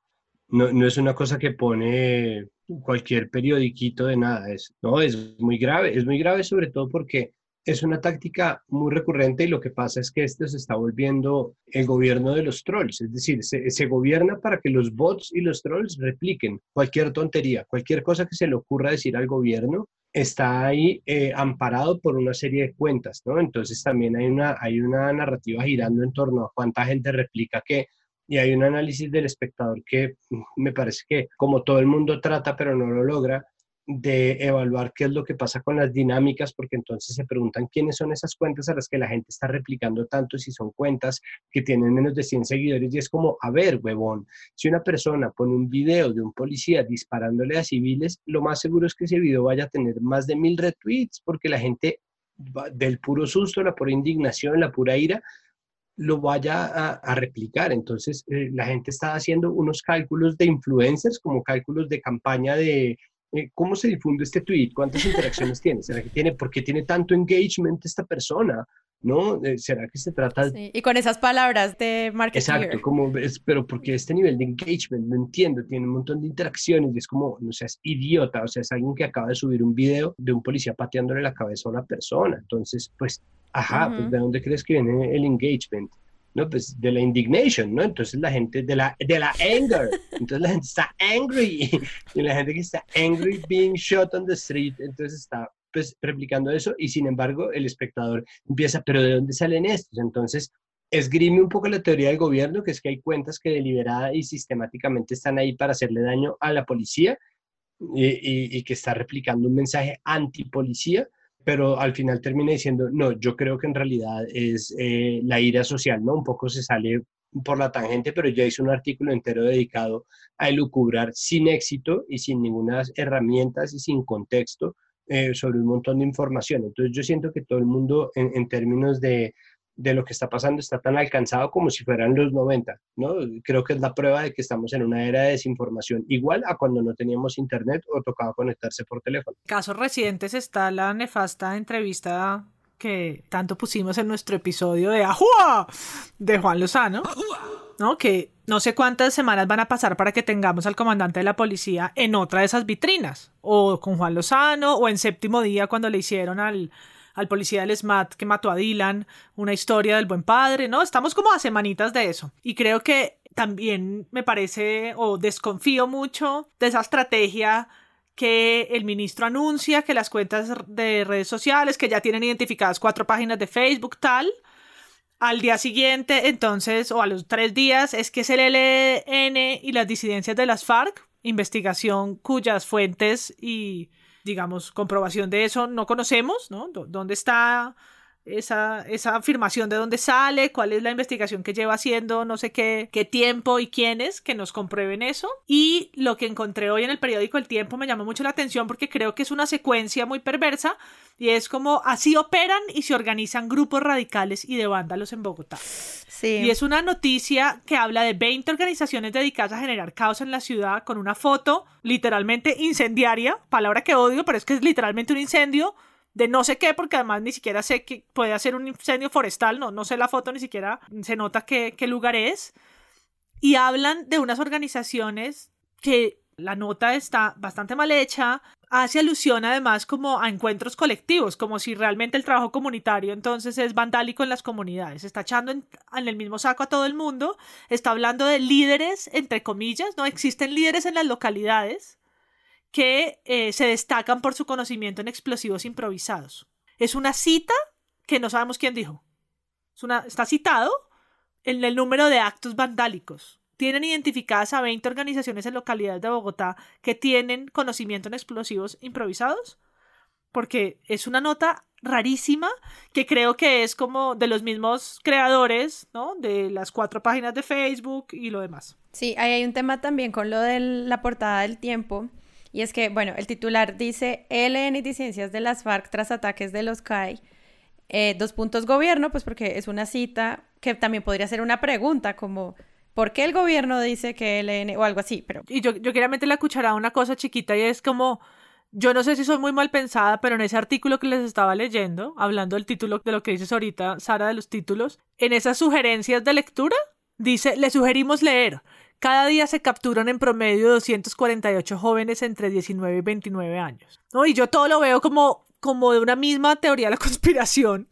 Speaker 3: No, no es una cosa que pone cualquier periodiquito de nada, es, no, es muy grave, es muy grave sobre todo porque es una táctica muy recurrente y lo que pasa es que esto se está volviendo el gobierno de los trolls, es decir, se, gobierna para que los bots y los trolls repliquen cualquier tontería, cualquier cosa que se le ocurra decir al gobierno está ahí eh, amparado por una serie de cuentas, ¿no? Entonces también hay una, hay una narrativa girando en torno a cuánta gente replica qué y hay un análisis del espectador que me parece que como todo el mundo trata pero no lo logra, de evaluar qué es lo que pasa con las dinámicas, porque entonces se preguntan quiénes son esas cuentas a las que la gente está replicando tanto, si son cuentas que tienen menos de 100 seguidores, y es como, a ver, huevón, si una persona pone un video de un policía disparándole a civiles, lo más seguro es que ese video vaya a tener más de mil retweets, porque la gente del puro susto, la pura indignación, la pura ira, lo vaya a, replicar. Entonces, eh, la gente está haciendo unos cálculos de influencers, como cálculos de campaña de ¿cómo se difunde este tweet? ¿Cuántas interacciones tiene? ¿Será que tiene, por qué tiene tanto engagement esta persona? ¿No? Eh, ¿Será que se trata
Speaker 1: sí, y con esas palabras de marketing.
Speaker 3: Exacto, como es, pero porque este nivel de engagement, no entiendo, tiene un montón de interacciones y es como, no sé, es idiota, o sea, es alguien que acaba de subir un video de un policía pateándole la cabeza a una persona. Entonces, pues, ajá, pues, ¿de dónde crees que viene el engagement? ¿No? Pues de la indignation, ¿no? Entonces la gente, de la, de la anger, entonces la gente está angry, y la gente que está angry being shot on the street, entonces está pues replicando eso y sin embargo el espectador empieza, pero ¿de dónde salen estos? Entonces esgrime un poco la teoría del gobierno, que es que hay cuentas que deliberada y sistemáticamente están ahí para hacerle daño a la policía y, y que está replicando un mensaje anti-policía pero al final termina diciendo, no, yo creo que en realidad es eh, la ira social, ¿no? Un poco se sale por la tangente, pero ya hizo un artículo entero dedicado a elucubrar sin éxito y sin ninguna herramientas y sin contexto eh, sobre un montón de información. Entonces yo siento que todo el mundo en términos de de lo que está pasando está tan alcanzado como si fueran los 90, ¿no? Creo que es la prueba de que estamos en una era de desinformación, igual a cuando no teníamos internet o tocaba conectarse por teléfono.
Speaker 2: Casos recientes está la nefasta entrevista que tanto pusimos en nuestro episodio de Ajua de Juan Lozano, ¿no? Que no sé cuántas semanas van a pasar para que tengamos al comandante de la policía en otra de esas vitrinas, o con Juan Lozano, o en séptimo día cuando le hicieron al al policía del SMAT que mató a Dylan, una historia del buen padre, ¿no? Estamos como a semanitas de eso. Y creo que también me parece o desconfío mucho de esa estrategia que el ministro anuncia que las cuentas de redes sociales que ya tienen identificadas cuatro páginas de Facebook tal al día siguiente entonces o a los tres días es que es el LN y las disidencias de las FARC investigación cuyas fuentes y digamos, comprobación de eso no conocemos, ¿no? ¿Dónde está esa, esa afirmación de dónde sale, cuál es la investigación que lleva haciendo, no sé qué, qué tiempo y quiénes, que nos comprueben eso. Y lo que encontré hoy en el periódico El Tiempo me llamó mucho la atención porque creo que es una secuencia muy perversa y es como así operan y se organizan grupos radicales y de vándalos en Bogotá.
Speaker 1: Sí.
Speaker 2: Y es una noticia que habla de 20 organizaciones dedicadas a generar caos en la ciudad con una foto literalmente incendiaria, palabra que odio, pero es que es literalmente un incendio de no sé qué, porque además ni siquiera sé que puede ser un incendio forestal, no, no sé la foto, ni siquiera se nota qué, qué lugar es. Y hablan de unas organizaciones que la nota está bastante mal hecha, hace alusión además como a encuentros colectivos, como si realmente el trabajo comunitario entonces es vandálico en las comunidades, está echando en, en, el mismo saco a todo el mundo, está hablando de líderes, entre comillas, ¿no? Existen líderes en las localidades que eh, se destacan por su conocimiento en explosivos improvisados. Es una cita que no sabemos quién dijo. Está citado en el número de actos vandálicos. Tienen identificadas a 20 organizaciones en localidades de Bogotá que tienen conocimiento en explosivos improvisados. Porque es una nota rarísima que creo que es como de los mismos creadores, ¿no? De las cuatro páginas de Facebook y lo demás.
Speaker 1: Sí, ahí hay un tema también con lo de la portada del tiempo y es que, bueno, el titular dice ELN y disidencias de las FARC tras ataques de los CAI. Eh, dos puntos gobierno, pues porque es una cita que también podría ser una pregunta como ¿por qué el gobierno dice que ELN o algo así? Pero...
Speaker 2: Y yo, yo quería meter la cucharada una cosa chiquita y es como... Yo no sé si soy muy mal pensada, pero en ese artículo que les estaba leyendo, hablando del título de lo que dices ahorita, Sara, de los títulos, en esas sugerencias de lectura, dice, le sugerimos leer cada día se capturan en promedio 248 jóvenes entre 19 y 29 años. ¿no? Y yo todo lo veo como, como de una misma teoría de la conspiración,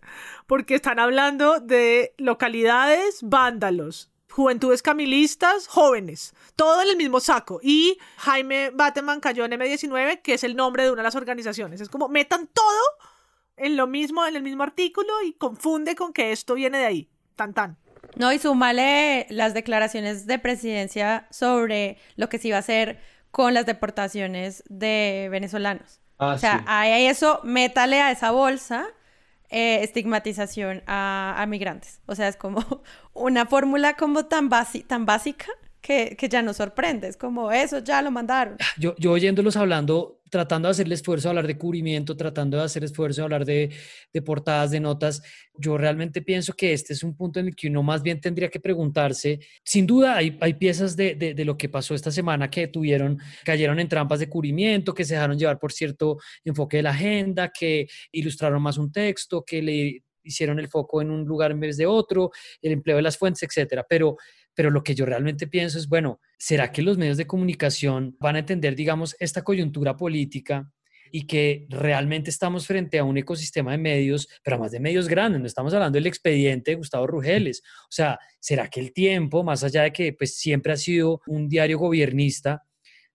Speaker 2: porque están hablando de localidades, vándalos, juventudes camilistas, jóvenes, todo en el mismo saco. Y Jaime Bateman cayó en M19, que es el nombre de una de las organizaciones. Es como metan todo en lo mismo, en el mismo artículo y confunde con que esto viene de ahí. Tan tan.
Speaker 1: No, y súmale las declaraciones de presidencia sobre lo que se iba a hacer con las deportaciones de venezolanos.
Speaker 3: Ah,
Speaker 1: o sea,
Speaker 3: sí.
Speaker 1: ahí eso, métale a esa bolsa eh, estigmatización a, a, migrantes. O sea, es como una fórmula como tan, tan básica que, que, ya nos sorprende. Es como eso, ya lo mandaron.
Speaker 4: Yo, yo oyéndolos hablando, tratando de hacer el esfuerzo de hablar de cubrimiento, tratando de hacer esfuerzo de hablar de, de, portadas, de notas, yo realmente pienso que este es un punto en el que uno más bien tendría que preguntarse. Sin duda, hay, hay piezas de, de, de lo que pasó esta semana que tuvieron, cayeron en trampas de cubrimiento, que se dejaron llevar por cierto enfoque de la agenda, que ilustraron más un texto, que le hicieron el foco en un lugar en vez de otro, el empleo de las fuentes, etcétera. Pero pero lo que yo realmente pienso es, bueno, ¿será que los medios de comunicación van a entender, digamos, esta coyuntura política y que realmente estamos frente a un ecosistema de medios, pero además de medios grandes, no estamos hablando del expediente de Gustavo Rugeles. O sea, ¿será que el tiempo, más allá de que pues siempre ha sido un diario gobiernista,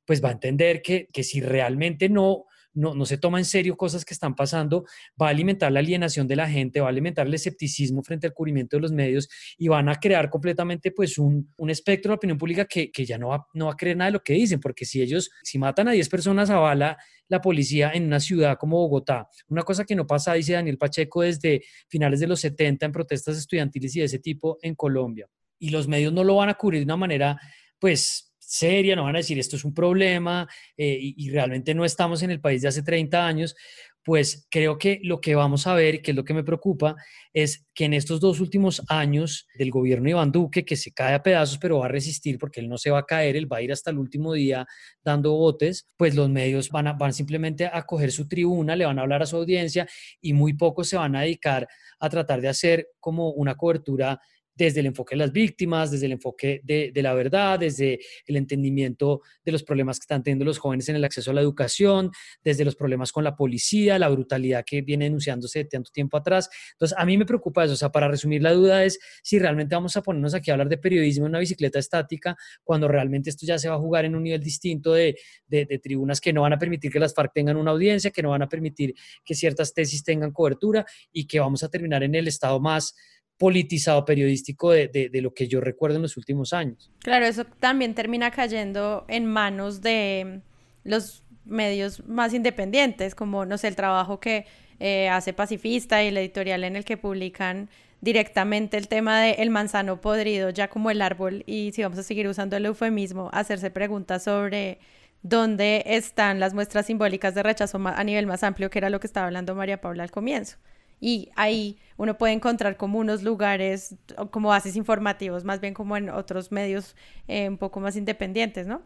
Speaker 4: pues va a entender que, que si realmente no, no, no, se toma en serio cosas que están pasando, va a alimentar la alienación de la gente, va a alimentar el escepticismo frente al cubrimiento de los medios y van a crear completamente pues un, un espectro de opinión pública que, que ya no va, no va, a creer nada de lo que dicen, porque si ellos, si matan a 10 personas a bala la policía en una ciudad como Bogotá, una cosa que no pasa, dice Daniel Pacheco, desde finales de los 70 en protestas estudiantiles y de ese tipo en Colombia, y los medios no lo van a cubrir de una manera pues seria, no van a decir esto es un problema eh, y, realmente no estamos en el país de hace 30 años, pues creo que lo que vamos a ver, que es lo que me preocupa, es que en estos dos últimos años del gobierno Iván Duque, que se cae a pedazos, pero va a resistir porque él no se va a caer, él va a ir hasta el último día dando botes, pues los medios van, a, van simplemente a coger su tribuna, le van a hablar a su audiencia y muy pocos se van a dedicar a tratar de hacer como una cobertura desde el enfoque de las víctimas, desde el enfoque de, la verdad, desde el entendimiento de los problemas que están teniendo los jóvenes en el acceso a la educación, desde los problemas con la policía, la brutalidad que viene denunciándose de tanto tiempo atrás. Entonces, a mí me preocupa eso. O sea, para resumir, la duda es si realmente vamos a ponernos aquí a hablar de periodismo en una bicicleta estática, cuando realmente esto ya se va a jugar en un nivel distinto de, de tribunas que no van a permitir que las FARC tengan una audiencia, que no van a permitir que ciertas tesis tengan cobertura y que vamos a terminar en el estado más politizado periodístico de, de, de, lo que yo recuerdo en los últimos años.
Speaker 1: Claro, eso también termina cayendo en manos de los medios más independientes, como, no sé, el trabajo que eh, hace Pacifista y el editorial en el que publican directamente el tema de el manzano podrido, ya como el árbol, y si vamos a seguir usando el eufemismo, hacerse preguntas sobre dónde están las muestras simbólicas de rechazo a nivel más amplio, que era lo que estaba hablando María Paula al comienzo. Y ahí uno puede encontrar como unos lugares, como bases informativos, más bien como en otros medios eh, un poco más independientes, ¿no?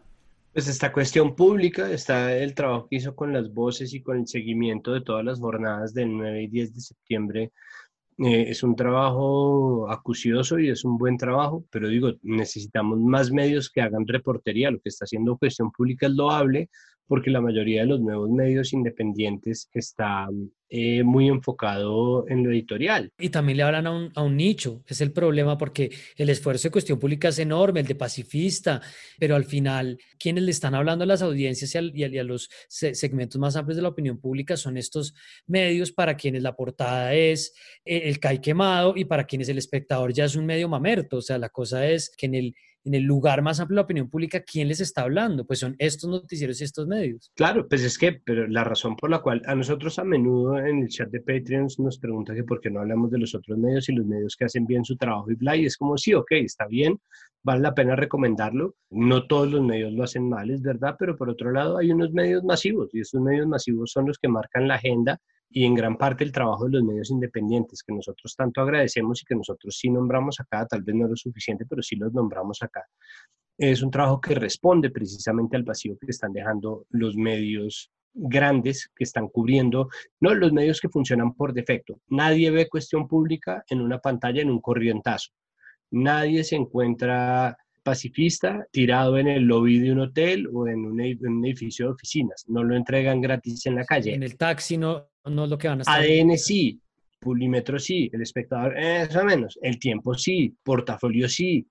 Speaker 3: Pues esta cuestión pública, está el trabajo que hizo con las voces y con el seguimiento de todas las jornadas del 9 y 10 de septiembre eh, es un trabajo acucioso y es un buen trabajo, pero digo, necesitamos más medios que hagan reportería. Lo que está haciendo Cuestión Pública es loable, porque la mayoría de los nuevos medios independientes está eh, muy enfocado en lo editorial.
Speaker 4: Y también le hablan a un, a un, nicho, es el problema porque el esfuerzo de cuestión pública es enorme, el de pacifista, pero al final quienes le están hablando a las audiencias y a, los segmentos más amplios de la opinión pública son estos medios para quienes la portada es eh, el CAI quemado y para quienes el espectador ya es un medio mamerto, o sea, la cosa es que en el en el lugar más amplio de la opinión pública, ¿quién les está hablando? Pues son estos noticieros y estos medios.
Speaker 3: Claro, pues es que, pero la razón por la cual a nosotros a menudo en el chat de Patreon nos preguntan que por qué no hablamos de los otros medios y los medios que hacen bien su trabajo y bla, y es como, sí, ok, está bien, vale la pena recomendarlo. No todos los medios lo hacen mal, es verdad, pero por otro lado hay unos medios masivos y estos medios masivos son los que marcan la agenda y en gran parte el trabajo de los medios independientes que nosotros tanto agradecemos y que nosotros sí nombramos acá, tal vez no lo suficiente, pero sí los nombramos acá. Es un trabajo que responde precisamente al vacío que están dejando los medios grandes que están cubriendo, no los medios que funcionan por defecto. Nadie ve cuestión pública en una pantalla en un corrientazo. Nadie se encuentra pacifista tirado en el lobby de un hotel o en un, edificio de oficinas. No lo entregan gratis en la calle.
Speaker 4: En el taxi no, no es lo que van a estar.
Speaker 3: ADN sí, Pulímetro sí, el espectador, eso menos, el tiempo sí, portafolio sí,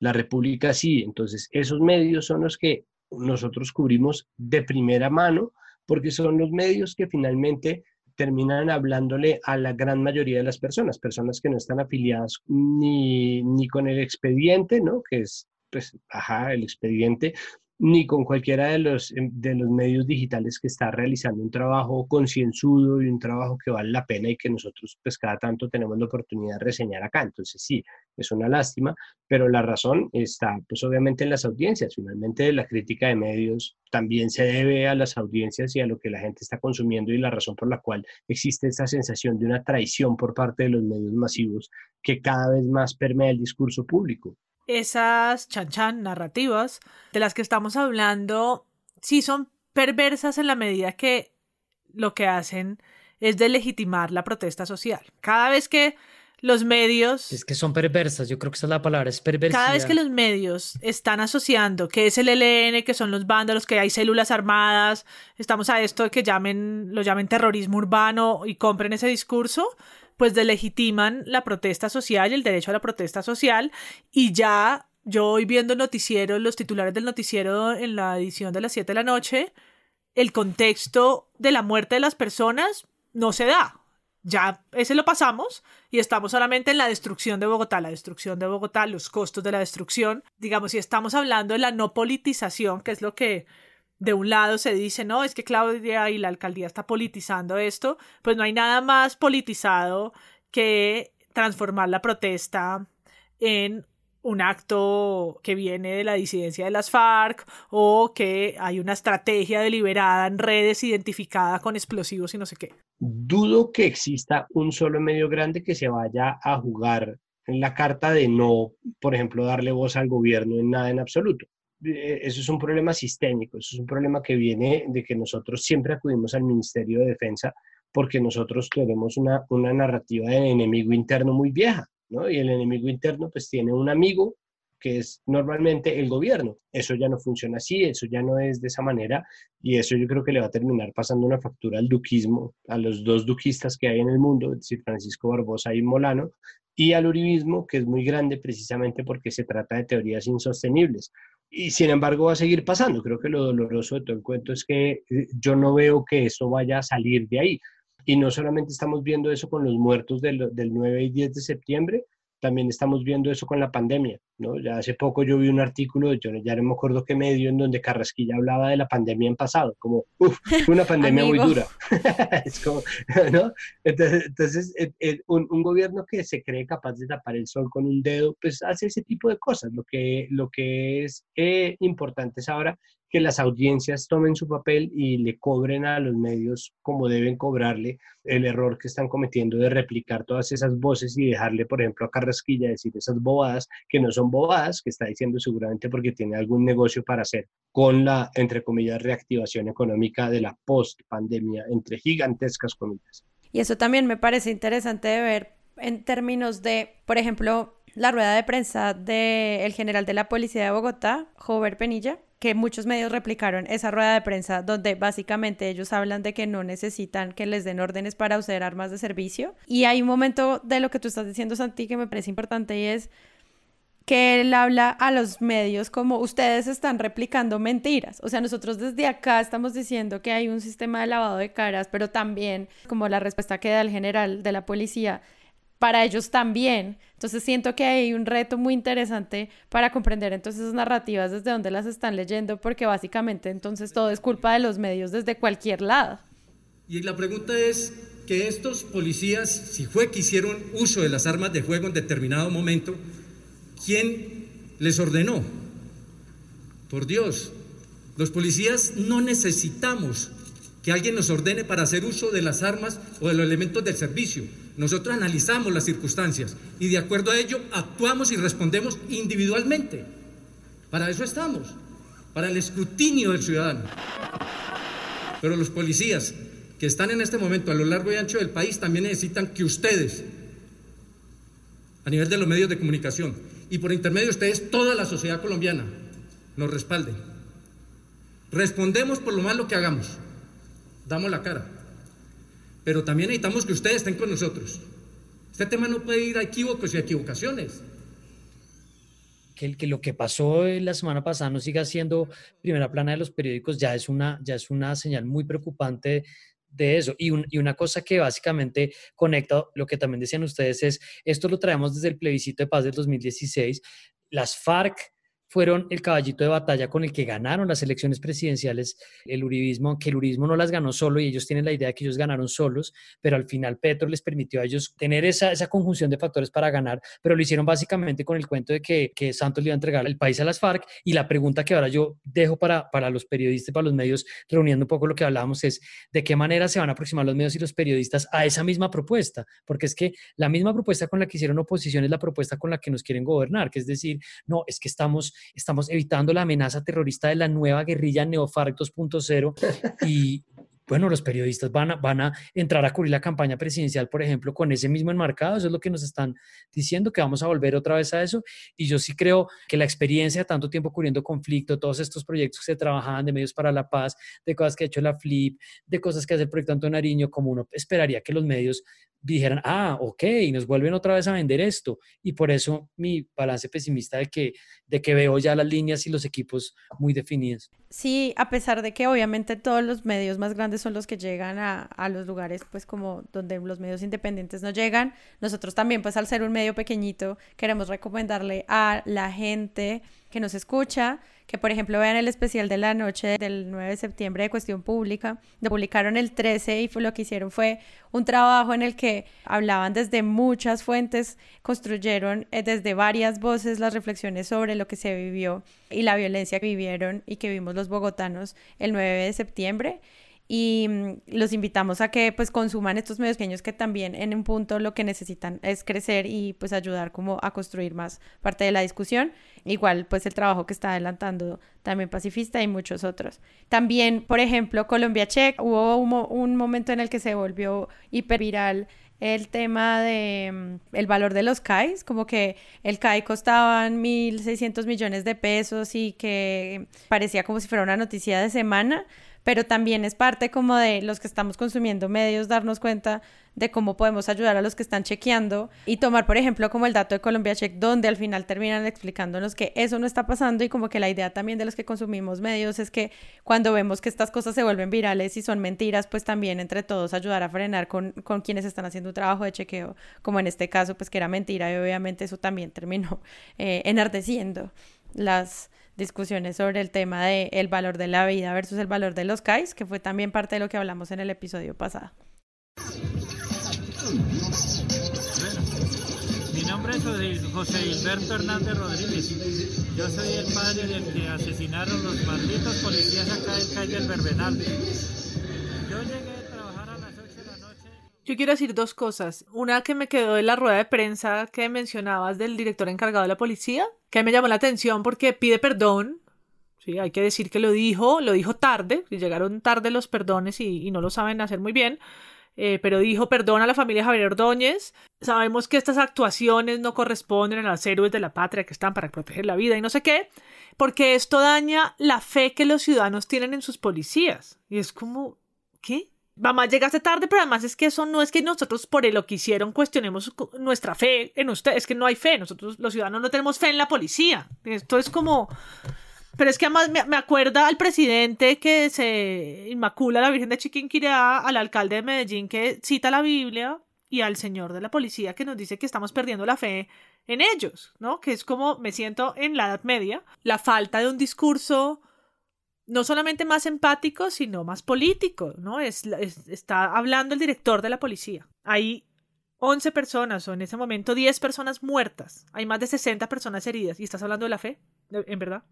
Speaker 3: la República sí. Entonces, esos medios son los que nosotros cubrimos de primera mano porque son los medios que finalmente terminan hablándole a la gran mayoría de las personas, personas que no están afiliadas ni, ni con el expediente, ¿no? Que es, pues, ajá, el expediente, ni con cualquiera de los, em, de los medios digitales que está realizando un trabajo concienzudo y un trabajo que vale la pena y que nosotros pues cada tanto tenemos la oportunidad de reseñar acá. Entonces sí, es una lástima, pero la razón está pues obviamente en las audiencias. Finalmente la crítica de medios también se debe a las audiencias y a lo que la gente está consumiendo y la razón por la cual existe esta sensación de una traición por parte de los medios masivos que cada vez más permea el discurso público
Speaker 2: esas chanchan narrativas de las que estamos hablando sí son perversas en la medida que lo que hacen es delegitimar la protesta social. Cada vez que los medios...
Speaker 4: Es que son perversas, yo creo que esa es la palabra, es perversidad.
Speaker 2: Cada vez que los medios están asociando que es el ELN, que son los vándalos, que hay células armadas, estamos a esto de que llamen, lo llamen terrorismo urbano y compren ese discurso, pues delegitiman la protesta social y el derecho a la protesta social y ya yo hoy viendo el noticiero, los titulares del noticiero en la edición de las 7 de la noche, el contexto de la muerte de las personas no se da. Ya ese lo pasamos y estamos solamente en la destrucción de Bogotá, la destrucción de Bogotá, los costos de la destrucción. Digamos, si estamos hablando de la no politización, que es lo que de un lado se dice, no, es que Claudia y la alcaldía está politizando esto, pues no hay nada más politizado que transformar la protesta en un acto que viene de la disidencia de las FARC o que hay una estrategia deliberada en redes identificada con explosivos y no sé qué.
Speaker 3: Dudo que exista un solo medio grande que se vaya a jugar en la carta de no, por ejemplo, darle voz al gobierno en nada en absoluto. Eh, eso es un problema sistémico, eso es un problema que viene de que nosotros siempre acudimos al Ministerio de Defensa porque nosotros tenemos una, una narrativa de enemigo interno muy vieja, ¿no? Y el enemigo interno pues tiene un amigo que es normalmente el gobierno. Eso ya no funciona así, eso ya no es de esa manera y eso yo creo que le va a terminar pasando una factura al duquismo, a los dos duquistas que hay en el mundo, es decir, Francisco Barbosa y Molano, y al uribismo, que es muy grande precisamente porque se trata de teorías insostenibles. Y sin embargo va a seguir pasando. Creo que lo doloroso de todo el cuento es que eh, yo no veo que eso vaya a salir de ahí. Y no solamente estamos viendo eso con los muertos del, del 9 y 10 de septiembre, también estamos viendo eso con la pandemia. ¿no? Ya hace poco yo vi un artículo, yo ya no me acuerdo qué medio, en donde Carrasquilla hablaba de la pandemia en pasado, como, uff, una pandemia muy dura. es como, ¿no? Entonces, un, un, gobierno que se cree capaz de tapar el sol con un dedo, pues hace ese tipo de cosas. Lo que, lo que es eh, importante es ahora que las audiencias tomen su papel y le cobren a los medios como deben cobrarle el error que están cometiendo de replicar todas esas voces y dejarle, por ejemplo, a Carrasquilla decir esas bobadas que no son bobadas, que está diciendo seguramente porque tiene algún negocio para hacer con la, entre comillas, reactivación económica de la post-pandemia, entre gigantescas comillas.
Speaker 1: Y eso también me parece interesante de ver en términos de, por ejemplo, la rueda de prensa del general de la policía de Bogotá, Jover Penilla, que muchos medios replicaron esa rueda de prensa donde básicamente ellos hablan de que no necesitan que les den órdenes para usar armas de servicio. Y hay un momento de lo que tú estás diciendo, Santi, que me parece importante y es que él habla a los medios como ustedes están replicando mentiras. O sea, nosotros desde acá estamos diciendo que hay un sistema de lavado de caras, pero también como la respuesta que da el general de la policía para ellos también. Entonces siento que hay un reto muy interesante para comprender entonces esas narrativas desde donde las están leyendo, porque básicamente entonces todo es culpa de los medios desde cualquier lado.
Speaker 11: Y la pregunta es que estos policías, si fue que hicieron uso de las armas de fuego en determinado momento, ¿quién les ordenó? Por Dios, los policías no necesitamos que alguien nos ordene para hacer uso de las armas o de los elementos del servicio. Nosotros analizamos las circunstancias y de acuerdo a ello actuamos y respondemos individualmente. Para eso estamos, para el escrutinio del ciudadano. Pero los policías que están en este momento a lo largo y ancho del país también necesitan que ustedes, a nivel de los medios de comunicación y por intermedio de ustedes, toda la sociedad colombiana, nos respalden. Respondemos por lo malo que hagamos damos la cara. Pero también necesitamos que ustedes estén con nosotros. Este tema no puede ir a equívocos y a equivocaciones.
Speaker 4: Que, que, lo que pasó la semana pasada no siga siendo primera plana de los periódicos ya es una, ya es una señal muy preocupante de eso. Y, y, una cosa que básicamente conecta lo que también decían ustedes es, esto lo traemos desde el plebiscito de paz del 2016, las FARC fueron el caballito de batalla con el que ganaron las elecciones presidenciales el uribismo, que el uribismo no las ganó solo y ellos tienen la idea de que ellos ganaron solos, pero al final Petro les permitió a ellos tener esa, esa conjunción de factores para ganar, pero lo hicieron básicamente con el cuento de que, que Santos le iba a entregar el país a las FARC y la pregunta que ahora yo dejo para, para los periodistas, para los medios, reuniendo un poco lo que hablábamos es de qué manera se van a aproximar los medios y los periodistas a esa misma propuesta, porque es que la misma propuesta con la que hicieron oposición es la propuesta con la que nos quieren gobernar, que es decir, no, es que estamos estamos evitando la amenaza terrorista de la nueva guerrilla Neofarc 2.0 y bueno, los periodistas van a, van a entrar a cubrir la campaña presidencial, por ejemplo, con ese mismo enmarcado. Eso es lo que nos están diciendo, que vamos a volver otra vez a eso. Y yo sí creo que la experiencia de tanto tiempo cubriendo conflicto, todos estos proyectos que se trabajaban de medios para la paz, de cosas que ha hecho la FLIP, de cosas que hace el proyecto Antonio Nariño, como uno esperaría que los medios dijeran, ah, ok, nos vuelven otra vez a vender esto. Y por eso mi balance pesimista de que, de que veo ya las líneas y los equipos muy definidos.
Speaker 1: Sí, a pesar de que obviamente todos los medios más grandes son los que llegan a, a los lugares, pues como donde los medios independientes no llegan, nosotros también, pues al ser un medio pequeñito, queremos recomendarle a la gente que nos escucha, que por ejemplo vean el especial de la noche del 9 de septiembre de Cuestión Pública, lo publicaron el 13 y lo que hicieron fue un trabajo en el que hablaban desde muchas fuentes, construyeron eh, desde varias voces las reflexiones sobre lo que se vivió y la violencia que vivieron y que vimos los bogotanos el 9 de septiembre y mm, los invitamos a que pues consuman estos medios pequeños que también en un punto lo que necesitan es crecer y pues ayudar como a construir más parte de la discusión. Igual pues el trabajo que está adelantando también Pacifista y muchos otros. También, por ejemplo, Colombia Check, hubo un, momento en el que se volvió hiperviral el tema de mm, el valor de los CAIs, como que el CAI costaban 1.600 millones de pesos y que parecía como si fuera una noticia de semana, pero también es parte como de los que estamos consumiendo medios darnos cuenta de cómo podemos ayudar a los que están chequeando y tomar, por ejemplo, como el dato de Colombia Check, donde al final terminan explicándonos que eso no está pasando y como que la idea también de los que consumimos medios es que cuando vemos que estas cosas se vuelven virales y son mentiras, pues también entre todos ayudar a frenar con, con quienes están haciendo un trabajo de chequeo, como en este caso, pues que era mentira y obviamente eso también terminó eh, enardeciendo las discusiones sobre el tema de el valor de la vida versus el valor de los CAIs, que fue también parte de lo que hablamos en el episodio pasado.
Speaker 15: Mi nombre es José Hilberto Hernández Rodríguez. Yo soy el padre del que asesinaron los malditos policías acá en calle del Verbenal. Yo llegué a trabajar a las 8 de la noche.
Speaker 2: Yo quiero decir dos cosas. Una que me quedó de la rueda de prensa que mencionabas del director encargado de la policía, que me llamó la atención porque pide perdón. Sí, hay que decir que lo dijo, lo dijo tarde, llegaron tarde los perdones y, y no lo saben hacer muy bien. Eh, pero dijo perdón a la familia Javier Ordóñez. Sabemos que estas actuaciones no corresponden a los héroes de la patria que están para proteger la vida y no sé qué, porque esto daña la fe que los ciudadanos tienen en sus policías. Y es como, ¿qué? Mamá llegaste tarde, pero además es que eso no es que nosotros por lo que hicieron cuestionemos nuestra fe en usted, es que no hay fe, nosotros los ciudadanos no tenemos fe en la policía. Esto es como, pero es que además me, acuerda al presidente que se inmacula a la Virgen de Chiquinquirá, al alcalde de Medellín que cita la Biblia y al señor de la policía que nos dice que estamos perdiendo la fe en ellos, ¿no? Que es como me siento en la Edad Media, la falta de un discurso no solamente más empático, sino más político, ¿no? Es, está hablando el director de la policía. Hay 11 personas o en ese momento 10 personas muertas. Hay más de 60 personas heridas. ¿Y estás hablando de la fe? ¿En verdad?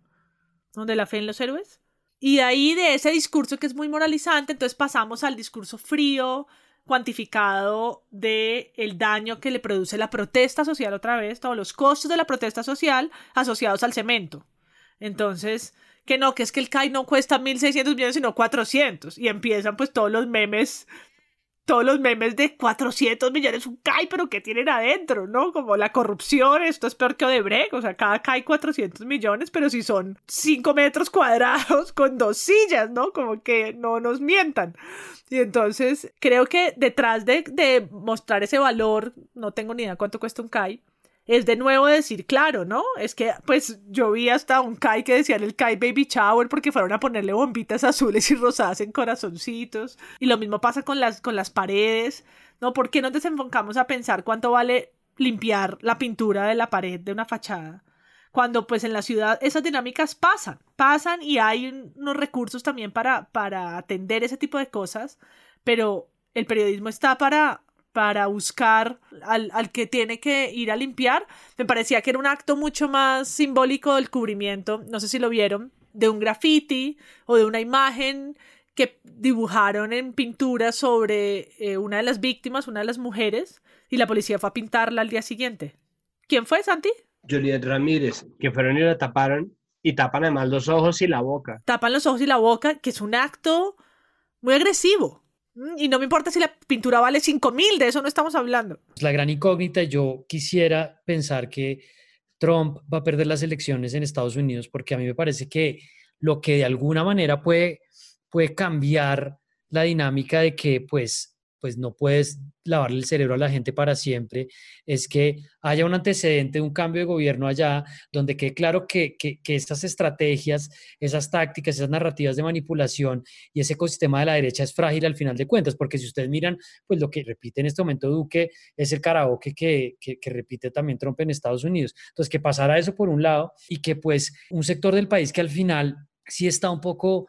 Speaker 2: de la fe en los héroes. Y ahí de ese discurso que es muy moralizante, entonces pasamos al discurso frío, cuantificado de el daño que le produce la protesta social otra vez, todos los costos de la protesta social asociados al cemento. Entonces, que no, que es que el CAI no cuesta 1.600 millones, sino 400. Y empiezan pues todos los memes todos los memes de 400 millones, un CAI, pero ¿qué tienen adentro? ¿No? Como la corrupción, esto es peor que Odebrecht, o sea, cada CAI 400 millones, pero si son 5 metros cuadrados con dos sillas, ¿no? Como que no nos mientan. Y entonces, creo que detrás de, de mostrar ese valor, no tengo ni idea cuánto cuesta un CAI, es de nuevo decir, claro, ¿no? Es que, pues, yo vi hasta un Kai que decían el Kai Baby Shower porque fueron a ponerle bombitas azules y rosadas en corazoncitos. Y lo mismo pasa con las, con las paredes, ¿no? ¿Por qué nos desenfocamos a pensar cuánto vale limpiar la pintura de la pared de una fachada? Cuando, pues, en la ciudad esas dinámicas pasan, pasan y hay unos recursos también para, para atender ese tipo de cosas, pero el periodismo está para para buscar al, al, que tiene que ir a limpiar. Me parecía que era un acto mucho más simbólico del cubrimiento, no sé si lo vieron, de un graffiti o de una imagen que dibujaron en pintura sobre eh, una de las víctimas, una de las mujeres, y la policía fue a pintarla al día siguiente. ¿Quién fue, Santi?
Speaker 3: Juliet Ramírez, que fueron y la taparon y tapan además los ojos y la boca.
Speaker 2: Tapan los ojos y la boca, que es un acto muy agresivo. Mm, y no me importa si la pintura vale 5 mil, de eso no estamos hablando.
Speaker 4: La gran incógnita, yo quisiera pensar que Trump va a perder las elecciones en Estados Unidos, porque a mí me parece que lo que de alguna manera puede, puede cambiar la dinámica de que pues pues no puedes lavarle el cerebro a la gente para siempre, es que haya un antecedente de un cambio de gobierno allá, donde quede claro que, que, que, estas estrategias, esas tácticas, esas narrativas de manipulación y ese ecosistema de la derecha es frágil al final de cuentas, porque si ustedes miran, pues lo que repite en este momento Duque es el karaoke que, que, que repite también Trump en Estados Unidos. Entonces, que pasara eso por un lado y que pues un sector del país que al final sí está un poco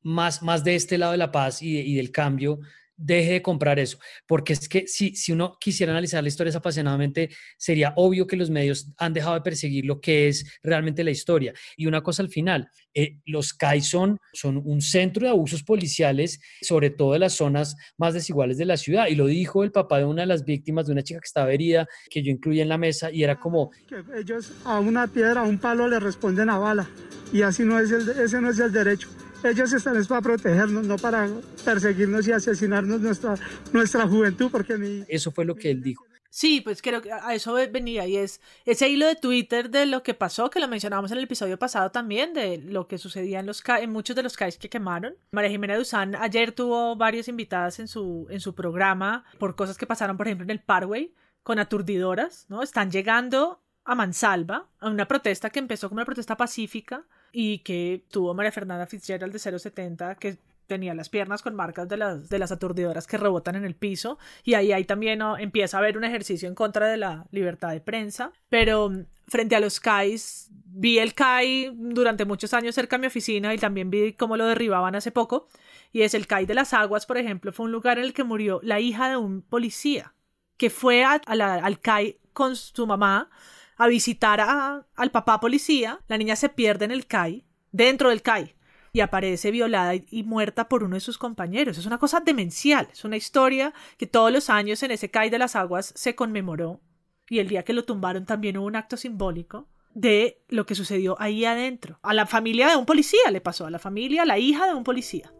Speaker 4: más, más de este lado de la paz y del cambio, deje de comprar eso, porque es que si, si uno quisiera analizar la historia apasionadamente, sería obvio que los medios han dejado de perseguir lo que es realmente la historia. Y una cosa al final, eh, los CAI son, un centro de abusos policiales, sobre todo en las zonas más desiguales de la ciudad. Y lo dijo el papá de una de las víctimas, de una chica que estaba herida, que yo incluí en la mesa, y era como...
Speaker 16: Que ellos a una piedra, a un palo le responden a bala, y así no es el, ese no es el derecho. Ellos están es para protegernos, no para perseguirnos y asesinarnos nuestra, nuestra juventud, porque
Speaker 4: Eso fue lo que él dijo.
Speaker 2: Sí, pues creo que a eso venía y es ese hilo de Twitter de lo que pasó, que lo mencionábamos en el episodio pasado también, de lo que sucedía en, los en muchos de los CAIs que quemaron. María Jimena Duzán ayer tuvo varias invitadas en su, en su programa por cosas que pasaron, por ejemplo, en el Parway con aturdidoras, ¿no? Están llegando a Mansalva, a una protesta que empezó como una protesta pacífica y que tuvo María Fernanda Fitzgerald de 070, que tenía las piernas con marcas de las, de las aturdidoras que rebotan en el piso y ahí, ahí también empieza a haber un ejercicio en contra de la libertad de prensa, pero mm, frente a los CAIs, vi el CAI durante muchos años cerca de mi oficina y también vi cómo lo derribaban hace poco y es el CAI de las aguas, por ejemplo, fue un lugar en el que murió la hija de un policía que fue a, al CAI con su mamá a visitar a, al papá policía, la niña se pierde en el CAI, dentro del CAI, y aparece violada y, muerta por uno de sus compañeros. Es una cosa demencial, es una historia que todos los años en ese CAI de las aguas se conmemoró y el día que lo tumbaron también hubo un acto simbólico de lo que sucedió ahí adentro. A la familia de un policía le pasó, a la familia, a la hija de un policía.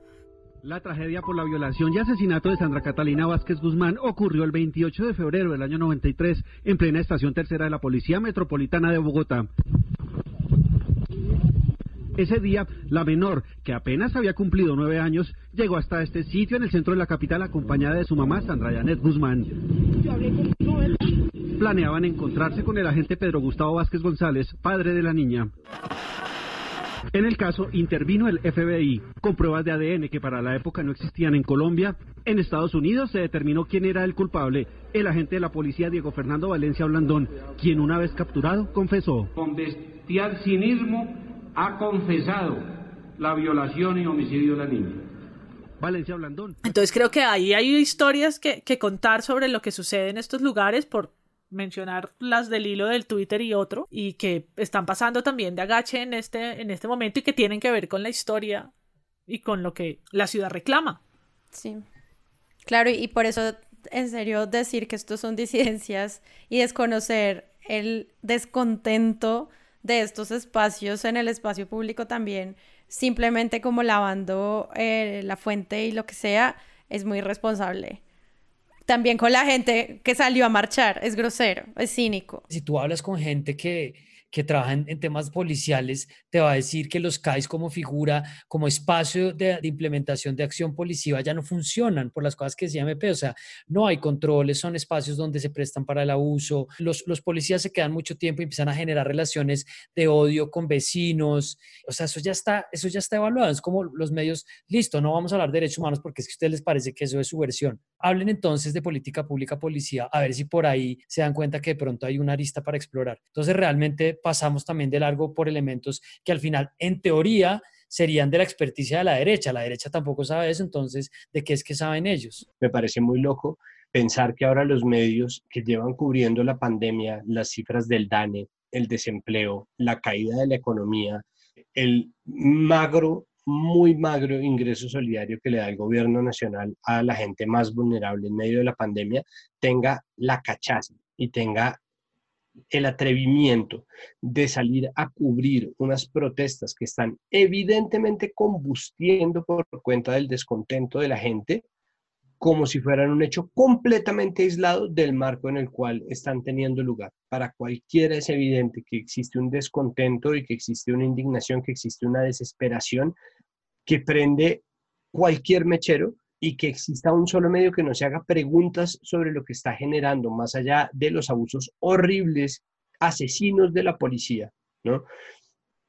Speaker 17: La tragedia por la violación y asesinato de Sandra Catalina Vázquez Guzmán ocurrió el 28 de febrero del año 93 en plena estación tercera de la Policía Metropolitana de Bogotá. Ese día, la menor, que apenas había cumplido nueve años, llegó hasta este sitio en el centro de la capital acompañada de su mamá, Sandra Janet Guzmán. Planeaban encontrarse con el agente Pedro Gustavo Vázquez González, padre de la niña. En el caso intervino el FBI con pruebas de ADN que para la época no existían en Colombia. En Estados Unidos se determinó quién era el culpable, el agente de la policía Diego Fernando Valencia Blandón, quien una vez capturado confesó.
Speaker 18: Con bestial cinismo ha confesado la violación y homicidio de la niña.
Speaker 17: Valencia Blandón.
Speaker 2: Entonces creo que ahí hay historias que, que, contar sobre lo que sucede en estos lugares por mencionar las del hilo del Twitter y otro y que están pasando también de agache en este, en este momento y que tienen que ver con la historia y con lo que la ciudad reclama.
Speaker 1: Sí. Claro, y por eso en serio decir que estos son disidencias y desconocer el descontento de estos espacios en el espacio público también, simplemente como lavando eh, la fuente y lo que sea, es muy responsable. También con la gente que salió a marchar, es grosero, es cínico.
Speaker 4: Si tú hablas con gente que, que trabaja en, temas policiales te va a decir que los CAIs como figura, como espacio de, implementación de acción policiva ya no funcionan por las cosas que decía MP, o sea, no hay controles, son espacios donde se prestan para el abuso, los, los policías se quedan mucho tiempo y empiezan a generar relaciones de odio con vecinos, o sea, eso ya está, eso ya está evaluado, es como los medios, listo, no vamos a hablar de derechos humanos porque es que a ustedes les parece que eso es su versión. Hablen entonces de política pública policía, a ver si por ahí se dan cuenta que de pronto hay una arista para explorar. Entonces, realmente pasamos también de largo por elementos que al final, en teoría, serían de la experticia de la derecha. La derecha tampoco sabe eso, entonces, ¿de qué es que saben ellos?
Speaker 3: Me parece muy loco pensar que ahora los medios que llevan cubriendo la pandemia, las cifras del DANE, el desempleo, la caída de la economía, el magro, muy magro ingreso solidario que le da el gobierno nacional a la gente más vulnerable en medio de la pandemia, tenga la cachaza y tenga el atrevimiento de salir a cubrir unas protestas que están evidentemente combustiendo por cuenta del descontento de la gente, como si fueran un hecho completamente aislado del marco en el cual están teniendo lugar. Para cualquiera es evidente que existe un descontento y que existe una indignación, que existe una desesperación que prende cualquier mechero y que exista un solo medio que no se haga preguntas sobre lo que está generando, más allá de los abusos horribles, asesinos de la policía, ¿no?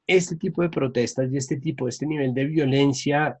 Speaker 3: Este tipo de protestas y este tipo, este nivel de violencia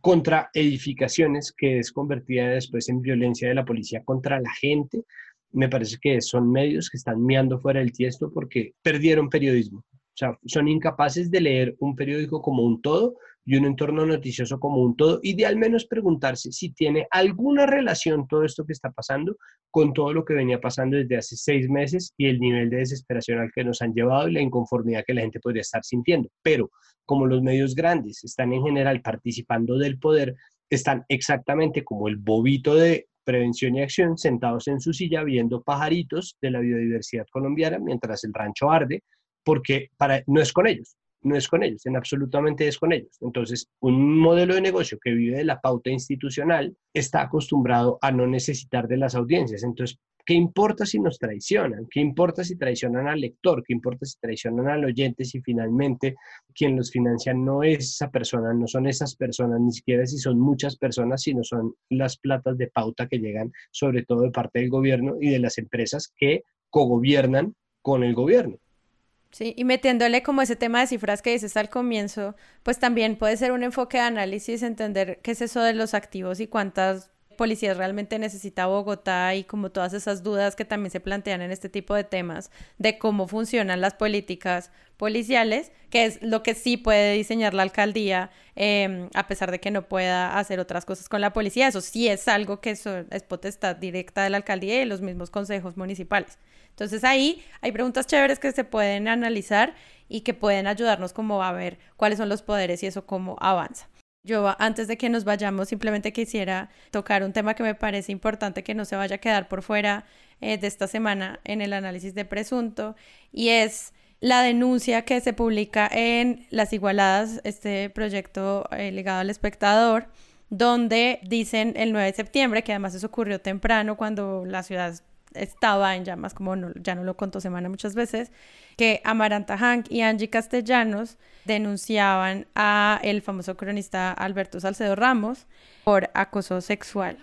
Speaker 3: contra edificaciones que es convertida después en violencia de la policía contra la gente, me parece que son medios que están miando fuera del tiesto porque perdieron periodismo. O sea, son incapaces de leer un periódico como un todo y un entorno noticioso como un todo y de al menos preguntarse si tiene alguna relación todo esto que está pasando con todo lo que venía pasando desde hace seis meses y el nivel de desesperación al que nos han llevado y la inconformidad que la gente podría estar sintiendo. Pero como los medios grandes están en general participando del poder, están exactamente como el bobito de prevención y acción sentados en su silla viendo pajaritos de la biodiversidad colombiana mientras el rancho arde, porque para, no es con ellos, no es con ellos, en absolutamente es con ellos. Entonces, un modelo de negocio que vive de la pauta institucional está acostumbrado a no necesitar de las audiencias. Entonces, ¿Qué importa si nos traicionan? ¿Qué importa si traicionan al lector? ¿Qué importa si traicionan al oyente? Si finalmente quien los financia no es esa persona, no son esas personas, ni siquiera si son muchas personas, sino son las platas de pauta que llegan sobre todo de parte del gobierno y de las empresas que cogobiernan con el gobierno.
Speaker 1: Sí, y metiéndole como ese tema de cifras que dices al comienzo, pues también puede ser un enfoque de análisis, entender qué es eso de los activos y cuántas policías realmente necesita Bogotá y como todas esas dudas que también se plantean en este tipo de temas de cómo funcionan las políticas policiales, que es lo que sí puede diseñar la alcaldía, em, a pesar de que no pueda hacer otras cosas con la policía. Eso sí es algo que es potestad directa de la alcaldía y de los mismos consejos municipales. Entonces ahí hay preguntas chéveres que se pueden analizar y que pueden ayudarnos como a ver cuáles son los poderes y eso cómo avanza. Yo antes de que nos vayamos simplemente quisiera tocar un tema que me parece importante que no se vaya a quedar por fuera eh, de esta semana en el análisis de presunto y es la denuncia que se publica en Las Igualadas, este proyecto eh, ligado al espectador, donde dicen el 9 de septiembre, que además eso ocurrió temprano cuando la ciudad estaba en llamas, como ya no lo contó Semana muchas veces, que Amaranta Hank y Angie Castellanos denunciaban a el famoso cronista Alberto Salcedo Ramos por acoso sexual.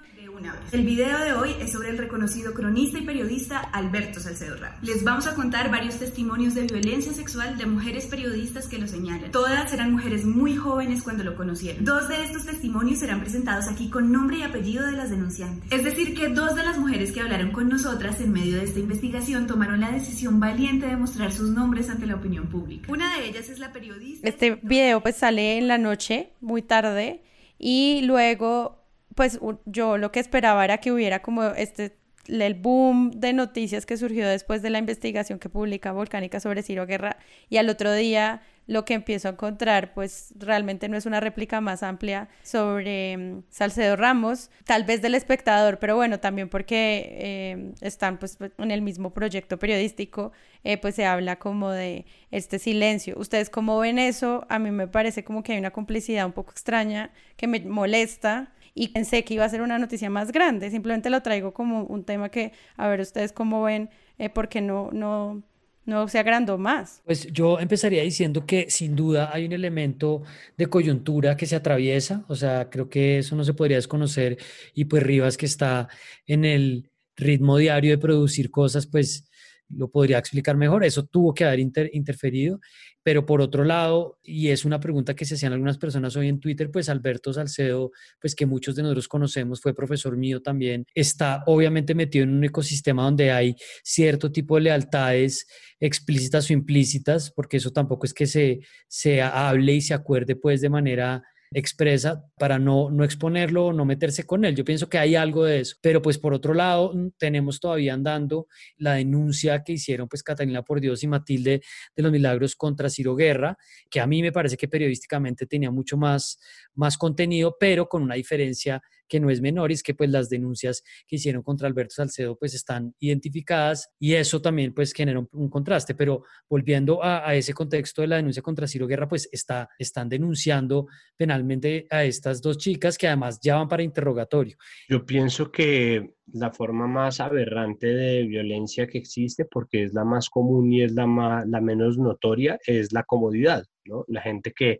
Speaker 19: El video de hoy es sobre el reconocido cronista y periodista Alberto Salcedo Ramos. Les vamos a contar varios testimonios de violencia sexual de mujeres periodistas que lo señalan. Todas eran mujeres muy jóvenes cuando lo conocieron. Dos de estos testimonios serán presentados aquí con nombre y apellido de las denunciantes. Es decir, que dos de las mujeres que hablaron con nosotras en medio de esta investigación tomaron la decisión valiente de mostrar sus nombres ante la opinión pública. Una de ellas es la periodista.
Speaker 1: Este video pues sale en la noche, muy tarde, y luego pues yo lo que esperaba era que hubiera como este el boom de noticias que surgió después de la investigación que publica Volcánica sobre Ciro Guerra y al otro día lo que empiezo a encontrar pues realmente no es una réplica más amplia sobre mm, Salcedo Ramos, tal vez del espectador, pero bueno, también porque eh, están pues en el mismo proyecto periodístico, eh, pues se habla como de este silencio. ¿Ustedes cómo ven eso? A mí me parece como que hay una complicidad un poco extraña que me molesta y pensé que iba a ser una noticia más grande. Simplemente lo traigo como un tema que, a ver ustedes cómo ven, eh, porque no, no, no se agrandó más.
Speaker 4: Pues yo empezaría diciendo que sin duda hay un elemento de coyuntura que se atraviesa, o sea, creo que eso no se podría desconocer y pues Rivas que está en el ritmo diario de producir cosas, pues lo podría explicar mejor. Eso tuvo que haber interferido. Pero por otro lado, y es una pregunta que se hacían algunas personas hoy en Twitter, pues Alberto Salcedo, pues que muchos de nosotros conocemos, fue profesor mío también, está obviamente metido en un ecosistema donde hay cierto tipo de lealtades explícitas o implícitas, porque eso tampoco es que se, se hable y se acuerde pues de manera expresa para no, no exponerlo o no meterse con él. Yo pienso que hay algo de eso. Pero pues por otro lado, mm, tenemos todavía andando la denuncia que hicieron pues Catalina por Dios y Matilde de los Milagros contra Ciro Guerra, que a mí me parece que periodísticamente tenía mucho más, más contenido, pero con una diferencia que no es menor, y es que pues las denuncias que hicieron contra Alberto Salcedo pues están identificadas y eso también pues genera un, contraste, pero volviendo a, ese contexto de la denuncia contra Ciro Guerra, pues está, están denunciando penalmente a estas dos chicas que además ya van para interrogatorio.
Speaker 3: Yo pienso que la forma más aberrante de violencia que existe, porque es la más común y es la, más, la menos notoria, es la comodidad, ¿no? La gente que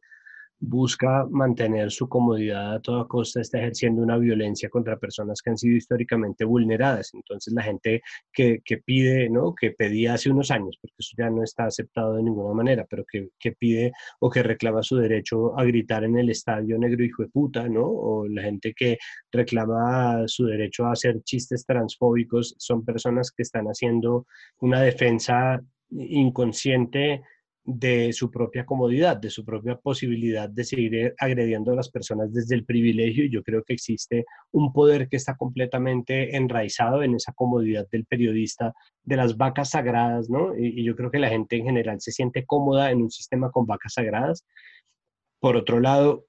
Speaker 3: busca mantener su comodidad a toda costa, está ejerciendo una violencia contra personas que han sido históricamente vulneradas. Entonces la gente que, pide, ¿no? que pedía hace unos años, porque eso ya no está aceptado de ninguna manera, pero que, pide o que reclama su derecho a gritar en el estadio negro hijo de puta, ¿no? o la gente que reclama su derecho a hacer chistes transfóbicos, son personas que están haciendo una defensa inconsciente de su propia comodidad, de su propia posibilidad de seguir eh, agrediendo a las personas desde el privilegio. Y yo creo que existe un poder que está completamente enraizado en esa comodidad del periodista, de las vacas sagradas, ¿no? Y, yo creo que la gente en general se siente cómoda en un sistema con vacas sagradas. Por otro lado,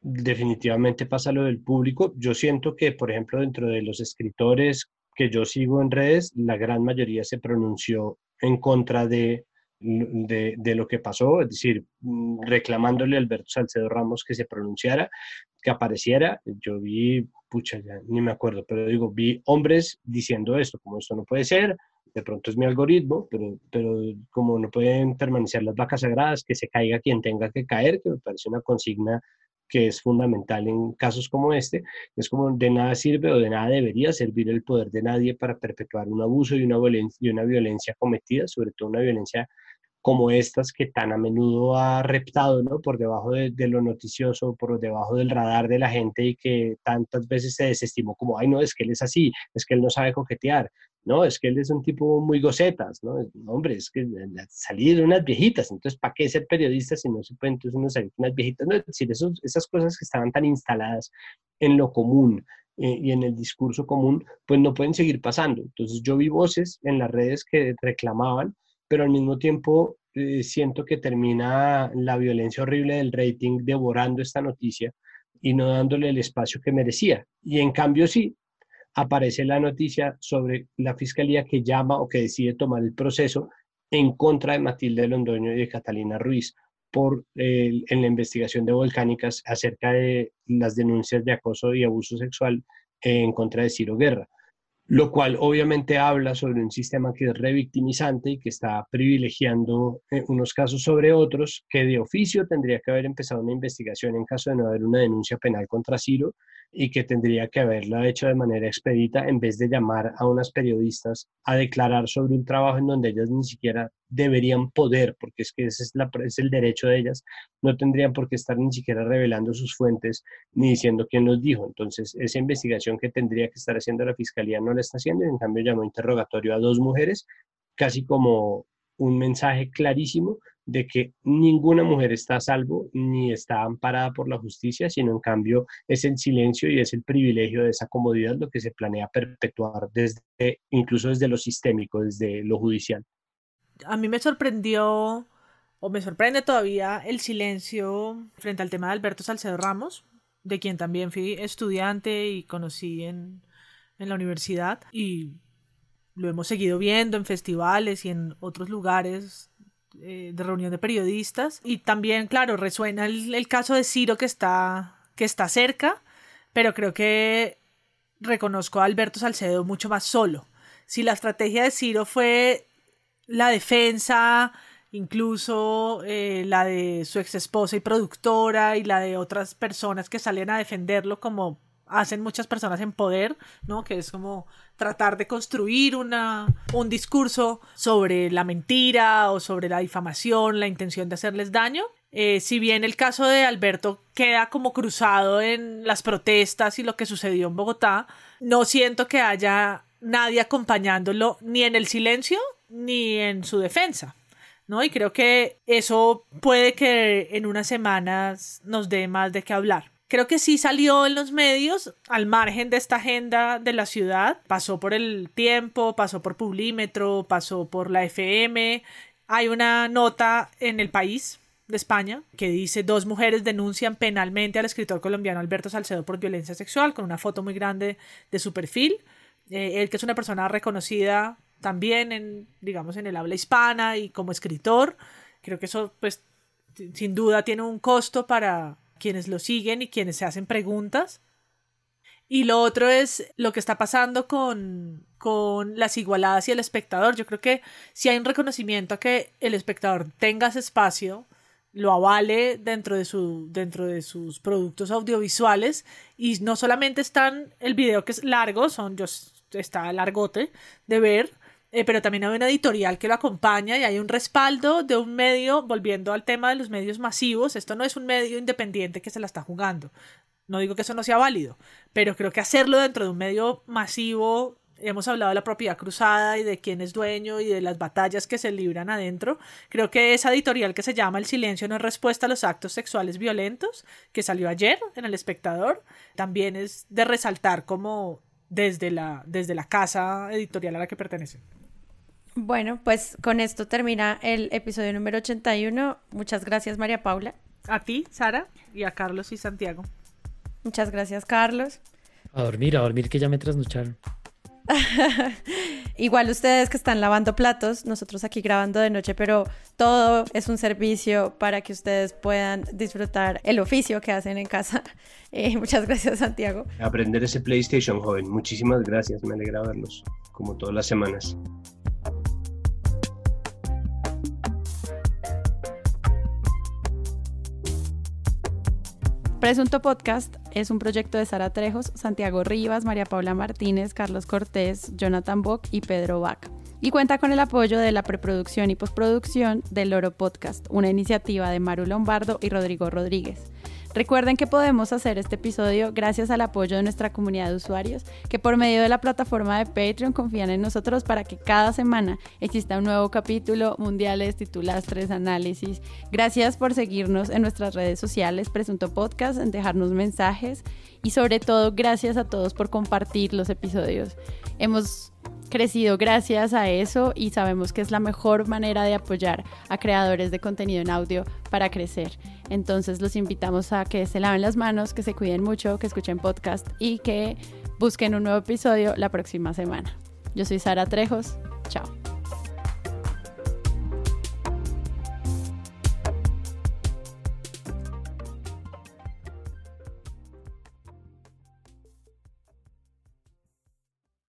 Speaker 3: definitivamente pasa lo del público. Yo siento que, por ejemplo, dentro de los escritores que yo sigo en redes, la gran mayoría se pronunció en contra de de, de, lo que pasó, es decir, mm, reclamándole a Alberto Salcedo Ramos que se pronunciara, que apareciera. Yo vi, pucha, ya ni me acuerdo, pero digo, vi hombres diciendo esto, como esto no puede ser, de pronto es mi algoritmo, pero, pero como no pueden permanecer las vacas sagradas, que se caiga quien tenga que caer, que me parece una consigna que es fundamental en casos como este, es como de nada sirve o de nada debería servir el poder de nadie para perpetuar un abuso y una violencia, y una violencia cometida, sobre todo una violencia como estas que tan a menudo ha reptado ¿no? por debajo de, lo noticioso, por debajo del radar de la gente y que tantas veces se desestimó como, ay no, es que él es así, es que él no sabe coquetear, no, es que él es un tipo muy gocetas, ¿no? Hombre, es que salir de unas viejitas, entonces, ¿para qué ser periodista si no se puede entonces uno salir de unas viejitas? No, es decir, esas cosas que estaban tan instaladas en lo común eh, y en el discurso común, pues no pueden seguir pasando. Entonces, yo vi voces en las redes que reclamaban pero al mismo tiempo eh, siento que termina la violencia horrible del rating devorando esta noticia y no dándole el espacio que merecía. Y en cambio sí, aparece la noticia sobre la fiscalía que llama o que decide tomar el proceso en contra de Matilde Londoño y de Catalina Ruiz por en la investigación de volcánicas acerca de las denuncias de acoso y abuso sexual en contra de Ciro Guerra lo cual obviamente habla sobre un sistema que es revictimizante y que está privilegiando eh, unos casos sobre otros, que de oficio tendría que haber empezado una investigación en caso de no haber una denuncia penal contra Ciro y que tendría que haberla hecho de manera expedita en vez de llamar a unas periodistas a declarar sobre un trabajo en donde ellas ni siquiera deberían poder, porque es que ese es, el derecho de ellas, no tendrían por qué estar ni siquiera revelando sus fuentes ni diciendo quién los dijo. Entonces, esa investigación que tendría que estar haciendo la fiscalía no la está haciendo y en cambio llamó interrogatorio a dos mujeres, casi como un mensaje clarísimo de que ninguna mujer está a salvo ni está amparada por la justicia, sino en cambio es el silencio y es el privilegio de esa comodidad lo que se planea perpetuar desde, incluso desde lo sistémico, desde lo judicial.
Speaker 2: A mí me sorprendió, o me sorprende todavía, el silencio frente al tema de Alberto Salcedo Ramos, de quien también fui estudiante y conocí en, en la universidad, y lo hemos seguido viendo en festivales y en otros lugares eh, de reunión de periodistas. Y también, claro, resuena el, caso de Ciro que está, que está cerca, pero creo que reconozco a Alberto Salcedo mucho más solo. Si la estrategia de Ciro fue la defensa, incluso eh, la de su ex esposa y productora y la de otras personas que salen a defenderlo como hacen muchas personas en poder, ¿no? Que es como tratar de construir una, un discurso sobre la mentira o sobre la difamación, la intención de hacerles daño. Eh, si bien el caso de Alberto queda como cruzado en las protestas y lo que sucedió en Bogotá, no siento que haya nadie acompañándolo ni en el silencio ni en su defensa. ¿no? Y creo que eso puede que en unas semanas nos dé más de qué hablar creo que sí salió en los medios al margen de esta agenda de la ciudad. Pasó por el tiempo, pasó por Publímetro, pasó por la FM. Hay una nota en el país de España que dice dos mujeres denuncian penalmente al escritor colombiano Alberto Salcedo por violencia sexual con una foto muy grande de su perfil. Eh, él que es una persona reconocida también en digamos en el habla hispana y como escritor. Creo que eso pues sin duda tiene un costo para quienes lo siguen y quienes se hacen preguntas. Y lo otro es lo que está pasando con, con las igualadas y el espectador. Yo creo que si hay un reconocimiento a que el espectador tenga ese espacio, lo avale dentro de, su, dentro de sus productos audiovisuales y no solamente están el video que es largo, son, yo, está largote de ver, eh, pero también hay una editorial que lo acompaña y hay un respaldo de un medio, volviendo al tema de los medios masivos, esto no es un medio independiente que se la está jugando. No digo que eso no sea válido, pero creo que hacerlo dentro de un medio masivo, hemos hablado de la propiedad cruzada y de quién es dueño y de las batallas que se libran adentro, creo que esa editorial que se llama El silencio no es respuesta a los actos sexuales violentos, que salió ayer en El Espectador, también es de resaltar como desde la, desde la casa editorial a la que pertenece.
Speaker 1: Bueno, pues con esto termina el episodio número 81. Muchas gracias, María Paula.
Speaker 2: A ti, Sara, y a Carlos y Santiago.
Speaker 1: Muchas gracias, Carlos.
Speaker 4: A dormir, a dormir, que ya me trasnocharon.
Speaker 1: igual ustedes que están lavando platos, nosotros aquí grabando de noche, pero todo es un servicio para que ustedes puedan disfrutar el oficio que hacen en casa. Eh, muchas gracias, Santiago.
Speaker 3: Aprender ese PlayStation, joven. Muchísimas gracias, me alegra verlos, como todas las semanas.
Speaker 1: Presunto Podcast es un proyecto de Sara Trejos, Santiago Rivas, María Paula Martínez, Carlos Cortés, Jonathan Bock y Pedro Vaca. Y cuenta con el apoyo de la preproducción y postproducción del Loro Podcast, una iniciativa de Maru Lombardo y Rodrigo Rodríguez. Recuerden que podemos hacer este episodio gracias al apoyo de nuestra comunidad de usuarios que por medio de la plataforma de Patreon confían en nosotros para que cada semana exista un nuevo capítulo, mundiales, titulastres, análisis. Gracias por seguirnos en nuestras redes sociales, Presunto Podcast, en dejarnos mensajes y sobre todo gracias a todos por compartir los episodios. Hemos crecido gracias a eso y sabemos que es la mejor manera de apoyar a creadores de contenido en audio para crecer. Entonces los invitamos a que se laven las manos, que se cuiden mucho, que escuchen podcast y que busquen un nuevo episodio la próxima semana. Yo soy Sara Trejos. Chao.